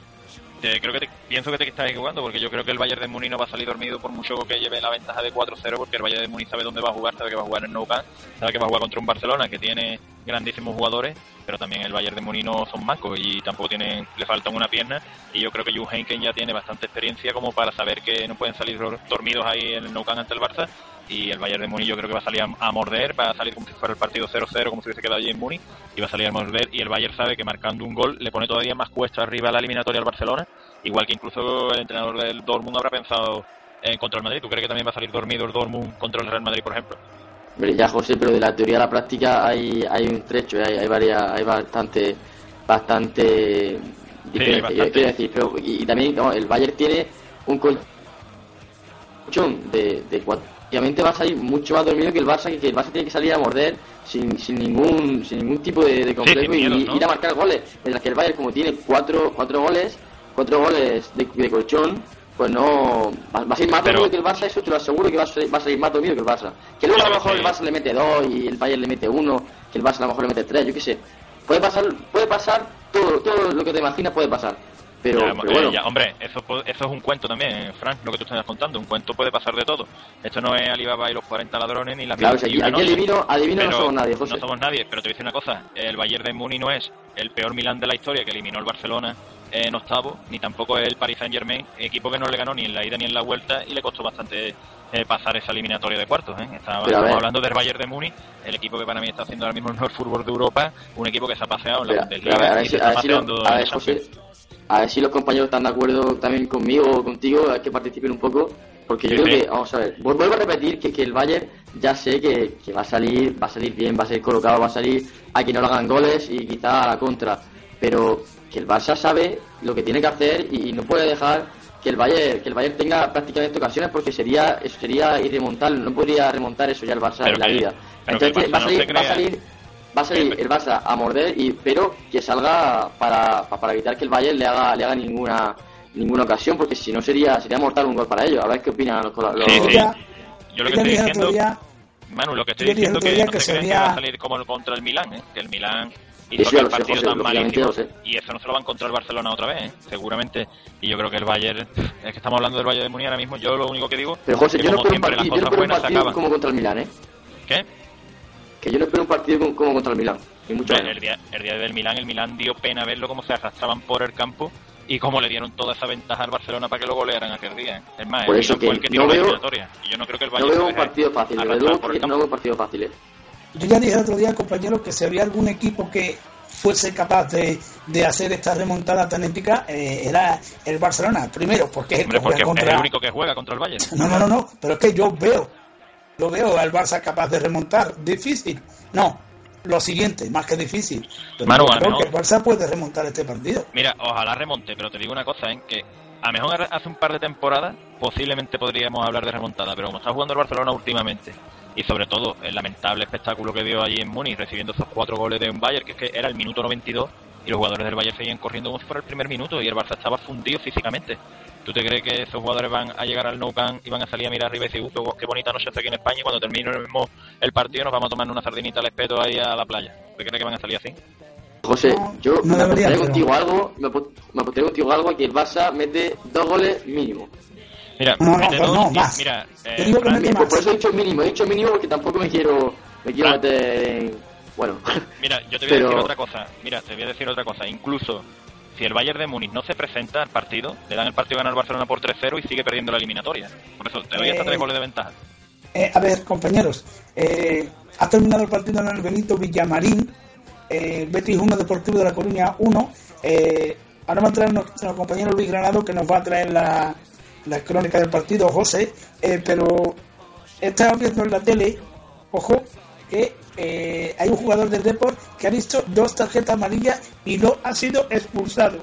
Speaker 7: te- creo que te- pienso que te estás equivocando porque yo creo que el Bayern de Múnich no va a salir dormido por mucho que lleve la ventaja de 4-0 porque el Bayern de Múnich sabe dónde va a jugar, sabe que va a jugar en Nou Camp, sabe que va a jugar contra un Barcelona que tiene grandísimos jugadores, pero también el Bayern de Múnich no son mancos y tampoco tienen, le faltan una pierna. Y yo creo que Heynckes ya tiene bastante experiencia como para saber que no pueden salir dor- dormidos ahí en el Nou Camp ante el Barça y el Bayern de Múnich yo creo que va a salir a, a morder, va a salir como si fuera el partido 0-0 como si hubiese quedado allí en Múnich y va a salir a morder y el Bayern sabe que marcando un gol le pone todavía más cuesta arriba a la eliminatoria al Barcelona igual que incluso el entrenador del Dortmund habrá pensado en contra el Madrid. ¿Tú crees que también va a salir dormido el Dortmund contra el Real Madrid, por ejemplo?
Speaker 10: Hombre, ya José, pero de la teoría a la práctica hay, hay un trecho, hay, hay varias, hay bastante, bastante diferencia.
Speaker 7: bastante.
Speaker 10: Decir, pero y, y también no, el Bayern tiene un colchón de, de cuatro. Obviamente va a salir mucho más dormido que el Barça, que el Barça tiene que salir a morder sin, sin ningún sin ningún tipo de, de complejo y
Speaker 7: ¿no?
Speaker 10: ir a marcar goles. Mientras que el Bayern, como tiene cuatro, cuatro goles, cuatro goles de, de colchón, pues no va, va a ser más
Speaker 7: Pero-
Speaker 10: dormido que el Barça, eso te lo aseguro que va a, ser, va a salir más dormido que el Barça. Que luego a lo mejor el Barça le mete dos y el Bayern le mete uno, que el Barça a lo mejor le mete tres, yo qué sé. Puede pasar, puede pasar todo, todo lo que te imaginas puede pasar. Pero,
Speaker 7: Ya,
Speaker 10: pero
Speaker 7: eh,
Speaker 10: bueno,
Speaker 7: ya, hombre, eso, eso es un cuento también, Frank, lo que tú estás contando. Un cuento puede pasar de todo. Esto no es Alibaba y los 40 ladrones ni la
Speaker 10: Claro, si aquí-
Speaker 7: 21
Speaker 10: aquí
Speaker 7: noches.
Speaker 10: adivino- adivino no somos nadie, José.
Speaker 7: No somos nadie, pero te voy a decir una cosa. El Bayern de Muni no es el peor Milán de la historia que eliminó el Barcelona en octavo, ni tampoco es el Paris Saint Germain, equipo que no le ganó ni en la ida ni en la vuelta y le costó bastante eh, pasar esa eliminatoria de cuartos. ¿eh? Estaba- estamos hablando del Bayern de Muni, el equipo que para mí está haciendo ahora mismo el mejor fútbol de Europa, un equipo que se ha paseado en la
Speaker 10: a ver,
Speaker 7: Bundesliga
Speaker 10: a ver si- a ver si a ver, José. A ver si los compañeros están de acuerdo también conmigo o contigo, a que participen un poco, porque yo creo que, vamos a ver, vu- vuelvo a repetir que, que el Bayern ya sé que, que va a salir, va a salir bien, va a ser colocado, va a salir a que no le hagan goles y quizá a la contra, pero que el Barça sabe lo que tiene que hacer y, no puede dejar que el Bayern, que el Bayern tenga prácticamente ocasiones porque sería, eso sería irremontable, no podría remontar eso ya el Barça
Speaker 7: Pero
Speaker 10: en la vida. Entonces va a salir, va a salir va a salir el Barça a morder y pero que salga para, pa- para evitar que el Bayern le haga le haga ninguna ninguna ocasión porque si no sería sería mortal un gol para ellos a ver qué opinan los, los-
Speaker 7: Sí, sí.
Speaker 1: Ya-
Speaker 7: Yo lo que estoy
Speaker 1: el
Speaker 7: diciendo,
Speaker 1: día-
Speaker 7: Manu, lo que estoy
Speaker 1: el
Speaker 7: diciendo que no
Speaker 1: que
Speaker 7: se creen que
Speaker 1: sería-
Speaker 7: va a salir como el contra el Milán, ¿eh? que el Milán hizo
Speaker 10: Eso sé,
Speaker 7: partido
Speaker 10: José,
Speaker 7: tan malísimo
Speaker 10: sé.
Speaker 7: y eso no se lo va a encontrar el Barcelona otra vez, ¿eh? seguramente. Y yo creo que el Bayern, es que estamos hablando del Bayern de Múnich ahora mismo, yo lo único que digo
Speaker 10: pero José
Speaker 7: que
Speaker 10: yo no
Speaker 7: como
Speaker 10: un
Speaker 7: siempre las
Speaker 10: partido, yo no
Speaker 7: cosas
Speaker 10: un
Speaker 7: buenas se acaban.
Speaker 10: como contra el Milán ¿eh?
Speaker 7: ¿Qué?
Speaker 10: Que yo no espero un partido como, como contra el Milán ni mucho menos.
Speaker 7: el, día, el día del Milán, el Milán dio pena verlo cómo se arrastraban por el campo y cómo le dieron toda esa ventaja al Barcelona para que lo golearan aquel día. ¿eh? Es más,
Speaker 10: Por eso
Speaker 7: Milán fue
Speaker 10: que
Speaker 7: el que tiró
Speaker 10: no
Speaker 7: la
Speaker 10: veo-
Speaker 7: eliminatoria. Y yo no creo que el
Speaker 10: no
Speaker 7: Bayern
Speaker 10: veo
Speaker 7: se
Speaker 10: un partido fácil que no veo un partido fácil.
Speaker 1: Yo ya dije el otro día, compañero, que si había algún equipo que fuese capaz de, de hacer esta remontada tan épica, eh, era el Barcelona. Primero, porque es el
Speaker 7: Hombre,
Speaker 1: que
Speaker 7: porque es el único que juega contra el Bayern.
Speaker 1: No, no, no, no, pero es que yo veo, lo veo al Barça capaz de remontar. Difícil, no. Lo siguiente, más que difícil. Pero
Speaker 7: Manu,
Speaker 1: yo
Speaker 7: a lo
Speaker 1: creo
Speaker 7: mejor-
Speaker 1: que el Barça puede remontar este partido.
Speaker 7: Mira, ojalá remonte, pero te digo una cosa, ¿eh? que a lo mejor hace un par de temporadas posiblemente podríamos hablar de remontada, pero como está jugando el Barcelona últimamente y sobre todo el lamentable espectáculo que dio allí en Múnich recibiendo esos cuatro goles de un Bayern, que es que era el minuto 92 y los jugadores del Bayern seguían corriendo como si fuera el primer minuto y el Barça estaba fundido físicamente. ¿Tú te crees que esos jugadores van a llegar al Nou Camp y van a salir a mirar arriba y decir, "Uh, qué, qué bonita noche está aquí en España y cuando termine el, mismo- el partido nos vamos a tomar una sardinita al espeto ahí a la playa? ¿Tú crees que van a salir así?
Speaker 10: José, yo
Speaker 1: no
Speaker 10: me
Speaker 1: pero-
Speaker 10: contigo algo, me me apostaría contigo algo a que el Barça mete dos goles mínimo.
Speaker 7: Mira,
Speaker 1: No, no,
Speaker 7: mete
Speaker 1: no,
Speaker 7: dos
Speaker 1: no, más.
Speaker 7: mira,
Speaker 1: Te
Speaker 7: eh,
Speaker 1: digo que
Speaker 7: Fran,
Speaker 1: mete
Speaker 10: Por,
Speaker 1: más.
Speaker 10: por eso he dicho mínimo, he dicho mínimo porque tampoco me quiero me quiero meter en... Bueno,
Speaker 7: Mira, yo te voy a decir otra cosa. Mira, te voy a decir otra cosa. Incluso si el Bayern de Múnich no se presenta al partido, le dan el partido a ganar Barcelona por 3-0 y sigue perdiendo la eliminatoria. Por eso te doy hasta
Speaker 1: Eh,
Speaker 7: tres goles de ventaja.
Speaker 1: Eh, a ver, compañeros, eh, ha terminado el partido en el Benito Villamarín, eh, Betis 1, Deportivo de La Coruña 1. Eh, ahora va a traer nuestro compañero Luis Granado que nos va a traer la, la crónica del partido, José, eh, pero estaba viendo en la tele, que eh, hay un jugador del Deport que ha visto dos tarjetas amarillas y no ha sido expulsado.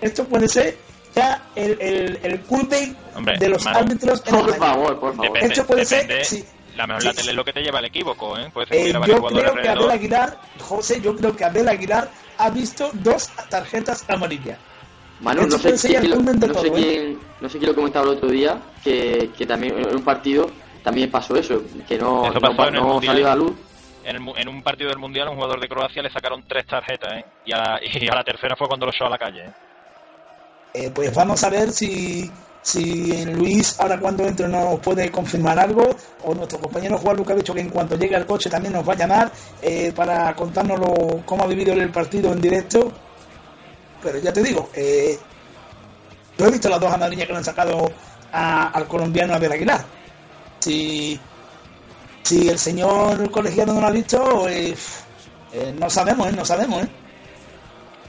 Speaker 1: Esto puede ser ya el, el, el de los árbitros en
Speaker 10: por favor, por favor.
Speaker 7: Depende,
Speaker 1: Esto puede ser, sí,
Speaker 7: la mejor
Speaker 1: Sí,
Speaker 7: la tele es lo que te lleva al equívoco, ¿eh? Puede ser
Speaker 1: Eh, yo creo que Abel. Aguilar, José, yo creo que Abel Aguilar ha visto dos tarjetas amarillas.
Speaker 10: Manu,
Speaker 1: Esto
Speaker 10: no sé, quién, no, sé
Speaker 1: todo, ¿eh?
Speaker 10: quién, no sé quién lo comentaba el otro día, que, que también en un partido también pasó eso, que no,
Speaker 7: Eso
Speaker 10: no,
Speaker 7: pasó en el
Speaker 10: no
Speaker 7: Mundial.
Speaker 10: salió a la luz.
Speaker 7: En, el en un partido del Mundial, un jugador de Croacia le sacaron tres tarjetas, ¿eh? Y a la, y a la tercera fue cuando lo echó a la calle, ¿eh?
Speaker 1: Eh, pues vamos a ver si, si Luis ahora cuando entre nos puede confirmar algo o nuestro compañero Juan Luca ha dicho que en cuanto llegue al coche también nos va a llamar eh, para contarnos lo- cómo ha vivido el partido en directo. Pero ya te digo, eh, yo he visto las dos amarillas que le han sacado a- al colombiano Abel Aguilar. Si, si el señor colegiado no lo ha visto, eh, eh, no sabemos, ¿eh? no sabemos. ¿eh?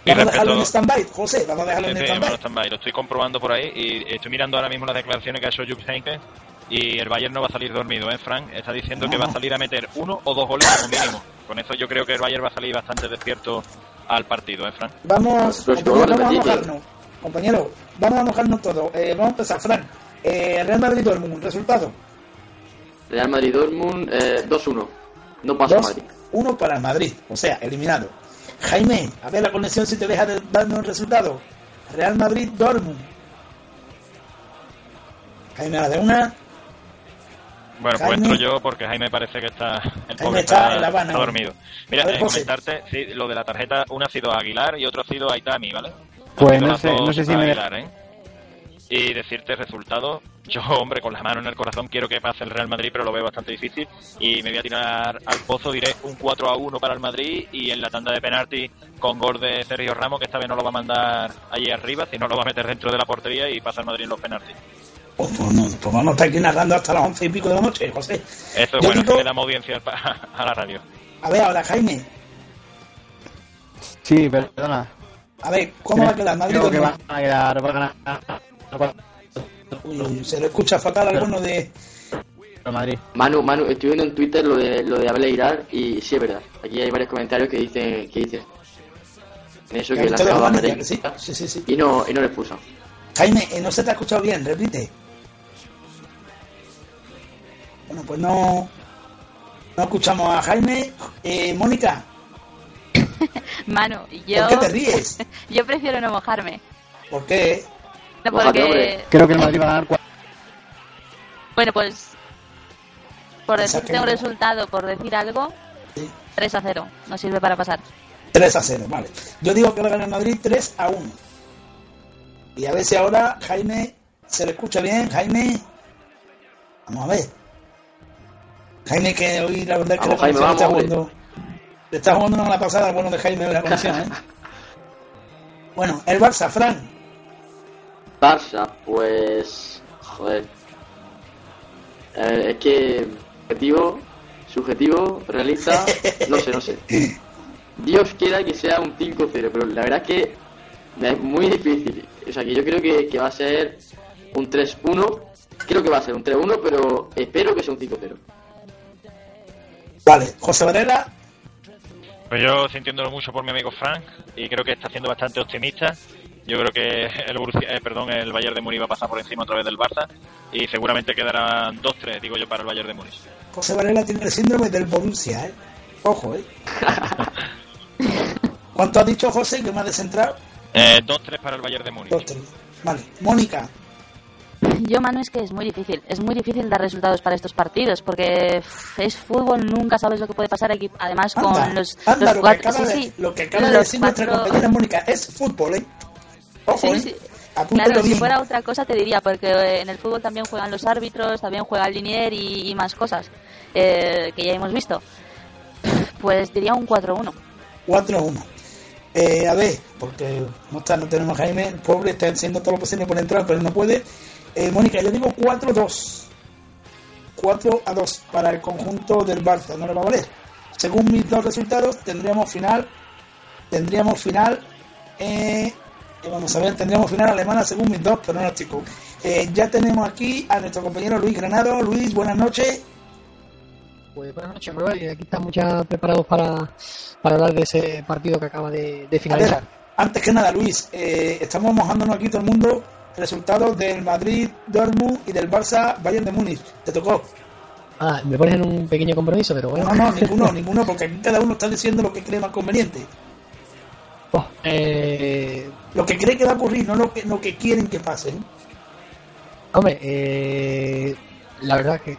Speaker 1: Vamos a dejarlo en stand-by, José, vamos a dejarlo
Speaker 7: Sí,
Speaker 1: en
Speaker 7: sí,
Speaker 1: stand-by.
Speaker 7: Lo estoy comprobando por ahí y estoy mirando ahora mismo las declaraciones que ha hecho Jupp Heynckes y el Bayern no va a salir dormido, ¿eh, Frank? Está diciendo que va a salir a meter uno o dos goles como mínimo. Con eso yo creo que el Bayern va a salir bastante despierto al partido, ¿eh, Frank?
Speaker 1: Vamos, compañero, vamos a mojarnos. Compañero, vamos a mojarnos todos. Eh, vamos a empezar, Fran. Eh, Real Madrid Dortmund, resultado.
Speaker 10: Real Madrid Dortmund eh, 2-1. No pasa
Speaker 1: Dos,
Speaker 10: Madrid.
Speaker 1: uno para el Madrid, o sea, eliminado. Jaime, a ver la conexión si te deja de darnos el resultado. Real Madrid Dortmund. Jaime a la de una.
Speaker 7: Bueno, pues
Speaker 1: Jaime.
Speaker 7: entro yo porque Jaime parece que está, el
Speaker 1: Jaime
Speaker 7: pobre
Speaker 1: está
Speaker 7: está,
Speaker 1: en La Habana
Speaker 7: está dormido. Mira, eh, comentarte, sí, lo de la tarjeta, una ha sido a Aguilar y otro ha sido a Itami, ¿vale?
Speaker 12: Pues no sé- no sé si
Speaker 7: a
Speaker 12: me-
Speaker 7: Aguilar, ¿eh? Y decirte resultado, yo, hombre, con la mano en el corazón quiero que pase el Real Madrid, pero lo veo bastante difícil. Y me voy a tirar al pozo, diré un 4 a 1 para el Madrid y en la tanda de penalti con gol de Sergio Ramos, que esta vez no lo va a mandar allí arriba, sino lo va a meter dentro de la portería y pasa el Madrid en los penaltis.
Speaker 1: Pues, pues no, pues vamos a estar aquí narrando hasta las once y pico de la noche, José.
Speaker 7: Eso es bueno,
Speaker 1: digo-
Speaker 7: que le damos audiencia a la radio.
Speaker 1: A ver, ahora, Jaime.
Speaker 12: Sí, perdona.
Speaker 1: A ver, ¿cómo va a quedar Madrid
Speaker 12: Creo que van a quedar, va a ganar
Speaker 1: Se lo escucha fatal alguno de.
Speaker 12: Madrid.
Speaker 10: Manu, Manu, estoy viendo en Twitter lo de, lo de Abel y sí es verdad. Aquí hay varios comentarios que dicen que dicen eso
Speaker 1: Que
Speaker 10: la
Speaker 1: que sí, sí, sí, sí.
Speaker 10: y no, y no le expulsan.
Speaker 1: Jaime, eh, no se te ha escuchado bien, repite. Bueno, pues no. No escuchamos a Jaime. Eh, Mónica,
Speaker 9: Manu, yo...
Speaker 1: ¿por qué te ríes?
Speaker 9: yo prefiero no mojarme.
Speaker 1: ¿Por qué?
Speaker 9: No, porque...
Speaker 12: Creo que el Madrid va a ganar cuatro.
Speaker 9: Bueno, pues... Por decirte un resultado, por decir algo, 3 a 0. No sirve para pasar.
Speaker 1: 3 a 0, vale. Yo digo que va a ganar Madrid 3 a 1. Y a ver si ahora Jaime se le escucha bien. Jaime, vamos a ver. Jaime, que hoy la verdad es que
Speaker 10: Vamos,
Speaker 1: la
Speaker 10: Jaime,
Speaker 1: conexión está
Speaker 10: vamos,
Speaker 1: jugando. Le está jugando una mala pasada bueno de Jaime de la conexión, ¿eh? bueno, el Barça, Fran.
Speaker 10: Barça, pues. Joder. Eh, es que. Objetivo, subjetivo, realista. No sé, no sé. Dios quiera que sea un 5-0, pero la verdad es que es muy difícil. O sea, que yo creo que, que va a ser un 3-1. Creo que va a ser un 3-1, pero espero que sea un 5-0.
Speaker 1: Vale, José Varela.
Speaker 7: Pues yo sintiéndolo mucho por mi amigo Frank y creo que está siendo bastante optimista. Yo creo que el, Borussia- eh, perdón, el Bayern de Múnich va a pasar por encima otra vez del Barça y seguramente quedarán 2-3, digo yo, para el Bayern de Múnich.
Speaker 1: José Varela tiene el síndrome del Borussia, ¿eh? Ojo, ¿eh? ¿Cuánto ha dicho José que me ha descentrado?
Speaker 7: Eh, 2-3 para el Bayern de Múnich.
Speaker 1: Dos, tres. Vale, Mónica.
Speaker 9: Yo, Manu, es que es muy difícil. Es muy difícil dar resultados para estos partidos porque es fútbol, nunca sabes lo que puede pasar aquí. Además, con los,
Speaker 1: anda,
Speaker 9: los
Speaker 1: lo,
Speaker 9: cuatro.
Speaker 1: que acaba
Speaker 9: sí,
Speaker 1: de,
Speaker 9: sí,
Speaker 1: lo que acaba de decir nuestra
Speaker 9: cuatro-
Speaker 1: compañera Mónica es fútbol, ¿eh? Ojo,
Speaker 9: Sí,
Speaker 1: ¿eh?
Speaker 9: sí. Claro, si
Speaker 1: bien.
Speaker 9: fuera otra cosa te diría, porque eh, en el fútbol también juegan los árbitros, también juega el linier y, y más cosas eh, que ya hemos visto. Pues diría un 4-1.
Speaker 1: 4-1. Eh, a ver, porque no está, no tenemos a Jaime, el pobre está haciendo todo lo posible por entrar, pero no puede. Eh, Mónica, yo digo 4-2. 4 a 2 para el conjunto del Barça, no le va a valer. Según mis dos resultados, tendríamos final. Tendríamos final. Eh, vamos a ver, tendríamos final alemana según mis dos pronósticos. Eh, ya tenemos aquí a nuestro compañero Luis Granado. Luis, buenas noches.
Speaker 17: Pues buenas noches, Manuel. Y aquí estamos ya preparados para, para hablar de ese partido que acaba de, de
Speaker 1: A ver,
Speaker 17: finalizar.
Speaker 1: antes que nada, Luis, eh, estamos mojándonos aquí todo el mundo resultados del Madrid Dortmund y del Barça Bayern de Múnich. Te tocó.
Speaker 17: Ah, me pones en un pequeño compromiso, pero bueno.
Speaker 1: No, no, ninguno, ninguno, porque aquí cada uno está diciendo lo que cree más conveniente.
Speaker 17: Oh, eh,
Speaker 1: Lo que cree que va a ocurrir, no lo que, lo que quieren que pase. ¿eh?
Speaker 17: hombre, eh, la verdad que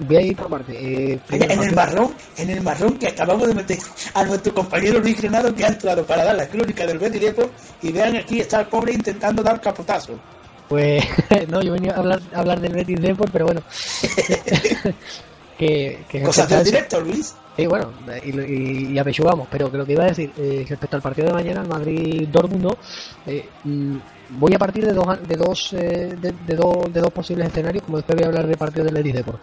Speaker 17: voy a ir por parte. Eh,
Speaker 1: En, el marrón, en el marrón que acabamos de meter a nuestro compañero Luis Granado que ha entrado para dar la crónica del Betis Depor y vean aquí está el pobre intentando dar capotazo.
Speaker 17: Pues no, yo venía a hablar, a hablar del Betis Depor, pero bueno. que, que
Speaker 1: Cosas
Speaker 17: a
Speaker 1: del directo, Luis.
Speaker 17: Sí, bueno, y, y, y apechugamos, pero que lo que iba a decir eh, respecto al partido de mañana, el Madrid-Dortmund, ¿no? Eh, mm, voy a partir de dos, de dos, eh, de, de dos, de dos posibles escenarios, como después voy a hablar del partido del Betis Depor.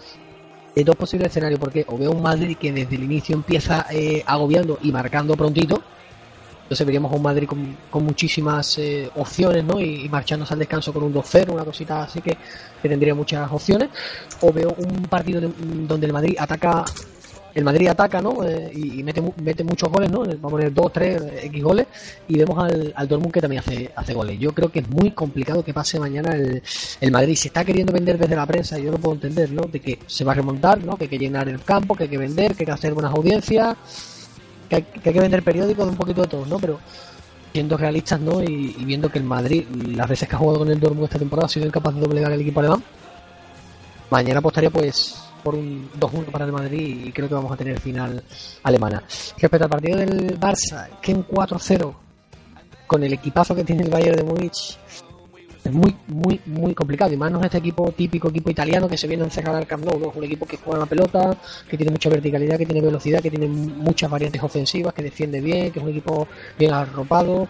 Speaker 17: De dos posibles escenarios, porque o veo un Madrid que desde el inicio empieza eh, agobiando y marcando prontito, entonces veríamos un Madrid con, con muchísimas eh, opciones, ¿no? Y, y marchándose al descanso con un 2-0, una cosita así que, que tendría muchas opciones. O veo un partido en- donde el Madrid ataca, el Madrid ataca, ¿no? Eh, y, mete, mete muchos goles, ¿no? Va a poner 2, 3, X goles. Y vemos al, al Dortmund que también hace, hace goles. Yo creo que es muy complicado que pase mañana el, el Madrid. Se está queriendo vender desde la prensa, yo no puedo entender, ¿no? De que se va a remontar, ¿no? Que hay que llenar el campo, que hay que vender, que hay que hacer buenas audiencias que hay, que vender periódicos de un poquito de todo, ¿no? Pero siendo realistas, ¿no? Y, y viendo que el Madrid, las veces que ha jugado con el Dortmund esta temporada, ha sido incapaz de doblegar al equipo alemán, mañana apostaría pues por un 2-1 para el Madrid y creo que vamos a tener final alemana. Respecto al partido del Barça, que un 4-0 con el equipazo que tiene el Bayern de Múnich es muy, muy, muy complicado. Y más no es este equipo típico, equipo italiano que se viene a encerrar al Camp Nou. un equipo que juega la pelota, que tiene mucha verticalidad, que tiene velocidad, que tiene muchas variantes ofensivas, que defiende bien, que es un equipo bien arropado,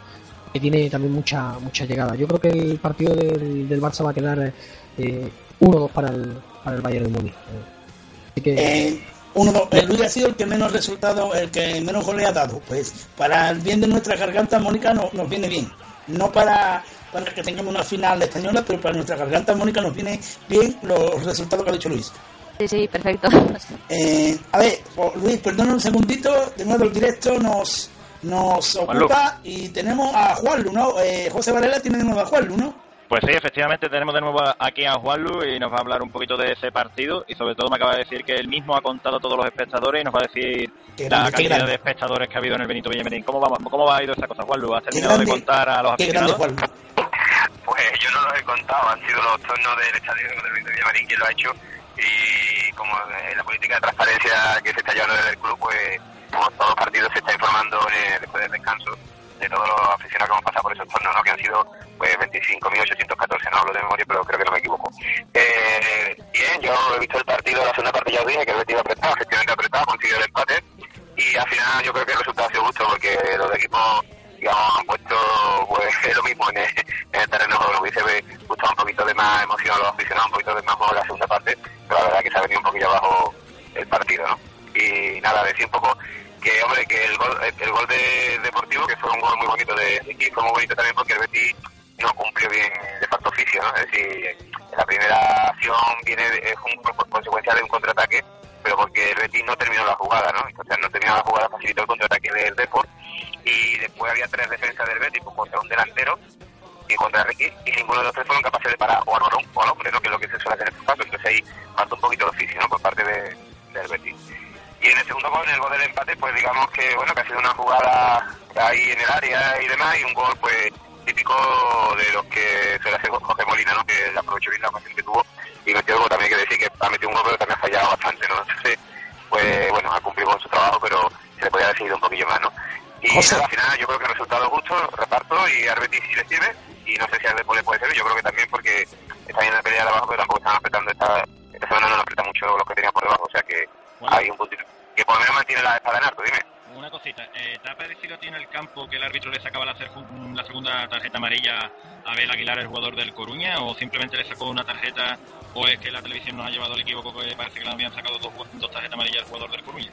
Speaker 17: que tiene también mucha mucha llegada. Yo creo que el partido del, del Barça va a quedar eh, 1-2 para el, para el Bayern de Múnich. Así que...
Speaker 1: Eh, uno, el Luis ha sido el que menos resultado, el que menos goles ha dado. Pues para el bien de nuestra garganta, Mónica, no- nos viene bien. No para, para que tengamos una final española, pero para nuestra garganta, Mónica, nos viene bien los resultados que ha dicho Luis.
Speaker 9: Sí, sí, perfecto.
Speaker 1: Eh, a ver, oh, Luis, perdona un segundito, de nuevo el directo nos, nos
Speaker 7: Juanlu.
Speaker 1: ocupa y tenemos a Juanlu, ¿no? Eh, José Varela tiene de nuevo a Juanlu, ¿no?
Speaker 7: Pues sí, efectivamente tenemos de nuevo aquí a Juanlu y nos va a hablar un poquito de ese partido y sobre todo me acaba de decir que él mismo ha contado a todos los espectadores y nos va a decir
Speaker 1: Qué
Speaker 7: la
Speaker 1: grande,
Speaker 7: cantidad de espectadores que ha habido en el Benito Villamarín. ¿Cómo va, ¿Cómo va a ido esa cosa, Juanlu? ¿Has
Speaker 1: Qué
Speaker 7: terminado de contar a los
Speaker 1: grande
Speaker 7: aficionados?
Speaker 18: Pues yo no los he contado, han sido los tornos del estadio del Benito Villamarín quien lo ha hecho y como en la política de transparencia que se está llevando desde el club, pues como todos los partidos se está informando eh, después del descanso de todos los aficionados que hemos pasado por esos tornos, ¿no? que han sido pues 25.814, no hablo de memoria, pero creo que no me equivoco. Eh, bien, yo he visto el partido, la segunda parte ya os dije que el Betis apretado, efectivamente apretado, consiguió el empate y al final yo creo que el resultado ha sido justo porque los equipos digamos, han puesto pues lo mismo en el, en el terreno de juego. Hubiese gustado un poquito de más emoción a los aficionados, un poquito de más juego en la segunda parte, pero la verdad que se ha venido un poquillo abajo el partido, ¿no? Y nada, decir un poco que, hombre, que el gol, el, el gol de Deportivo, que fue un gol muy bonito de y fue muy bonito también porque el Betis no cumplió bien de facto oficio, ¿no? Es decir, la primera acción viene es un, por consecuencia de un contraataque, pero porque el Betis no terminó la jugada, ¿no? Entonces no terminó la jugada, facilitó el contraataque del Deport y después había tres defensas del Betis pues, contra un delantero y contra Ricky y ninguno de los tres fueron capaces de parar o al o al hombre, ¿no? Que es lo que se suele hacer en estos casos. Entonces ahí falta un poquito de oficio, ¿no? Por parte de, del Betis. Y en el segundo gol, en el gol del empate, pues digamos que, bueno, que ha sido una jugada ahí en el área y demás y un gol, pues, típico de los que suele hacer José Molina, ¿no? Que aprovechó bien la ocasión que tuvo y metió el gol. También hay que decir que ha metido un gol, pero también ha fallado bastante, ¿no? Entonces, pues, bueno, ha cumplido con su trabajo, pero se le podía haber seguido un poquillo más, ¿no? Y
Speaker 1: José.
Speaker 18: al final yo creo que el resultado justo, reparto y al Betis sí le sirve y no sé si al Depor le puede servir, yo creo que también porque está bien en la pelea de abajo pero tampoco están apretando esta, esta semana no aprieta mucho los que tenían por debajo, o sea que hay un puntito que por lo menos mantiene la espada en alto, dime.
Speaker 7: Una cosita, eh, ¿te ha parecido a ti en el campo que el árbitro le sacaba la, cer- la segunda tarjeta amarilla a Abel Aguilar, el jugador del Coruña, o simplemente le sacó una tarjeta, o es que la televisión nos ha llevado al equívoco que parece que le habían sacado dos, dos tarjetas amarillas al jugador del Coruña?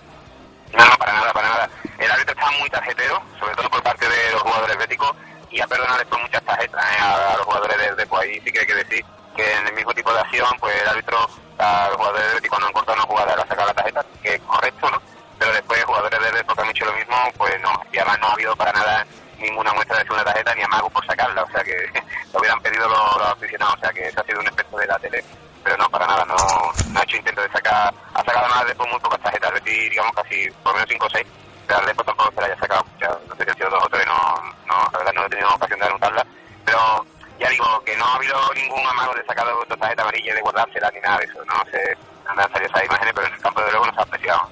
Speaker 18: No, no, para nada, para nada. El árbitro está muy tarjetero, sobre todo por parte de los jugadores béticos, y ha perdonado después muchas tarjetas ¿eh? a, a los jugadores del Depo. Ahí sí que hay que decir que en el mismo tipo de acción, pues el árbitro, a los jugadores del Betis cuando han cortado una jugada, le ha sacado la tarjeta, que es correcto, ¿no? Pero después jugadores del Depo que han hecho lo mismo, pues no. Y además no ha habido para nada ninguna muestra de segunda tarjeta ni amago por sacarla, o sea que lo hubieran pedido los, aficionados, o sea que eso ha sido un efecto de la tele, pero no, para nada, no, no ha hecho intento de sacar ha, sacado más después muy pocas tarjetas. Betis, digamos, casi por menos 5 o 6. Pero Depor tampoco se la haya sacado muchas. No sé si han sido dos o tres, no, no, la verdad no he tenido ocasión de anotarla. Pero ya digo que no ha habido ningún amago de sacar dos tarjetas amarillas, de guardársela ni nada de eso. No sé dónde han salido esas imágenes, pero en el campo de luego no se ha apreciado.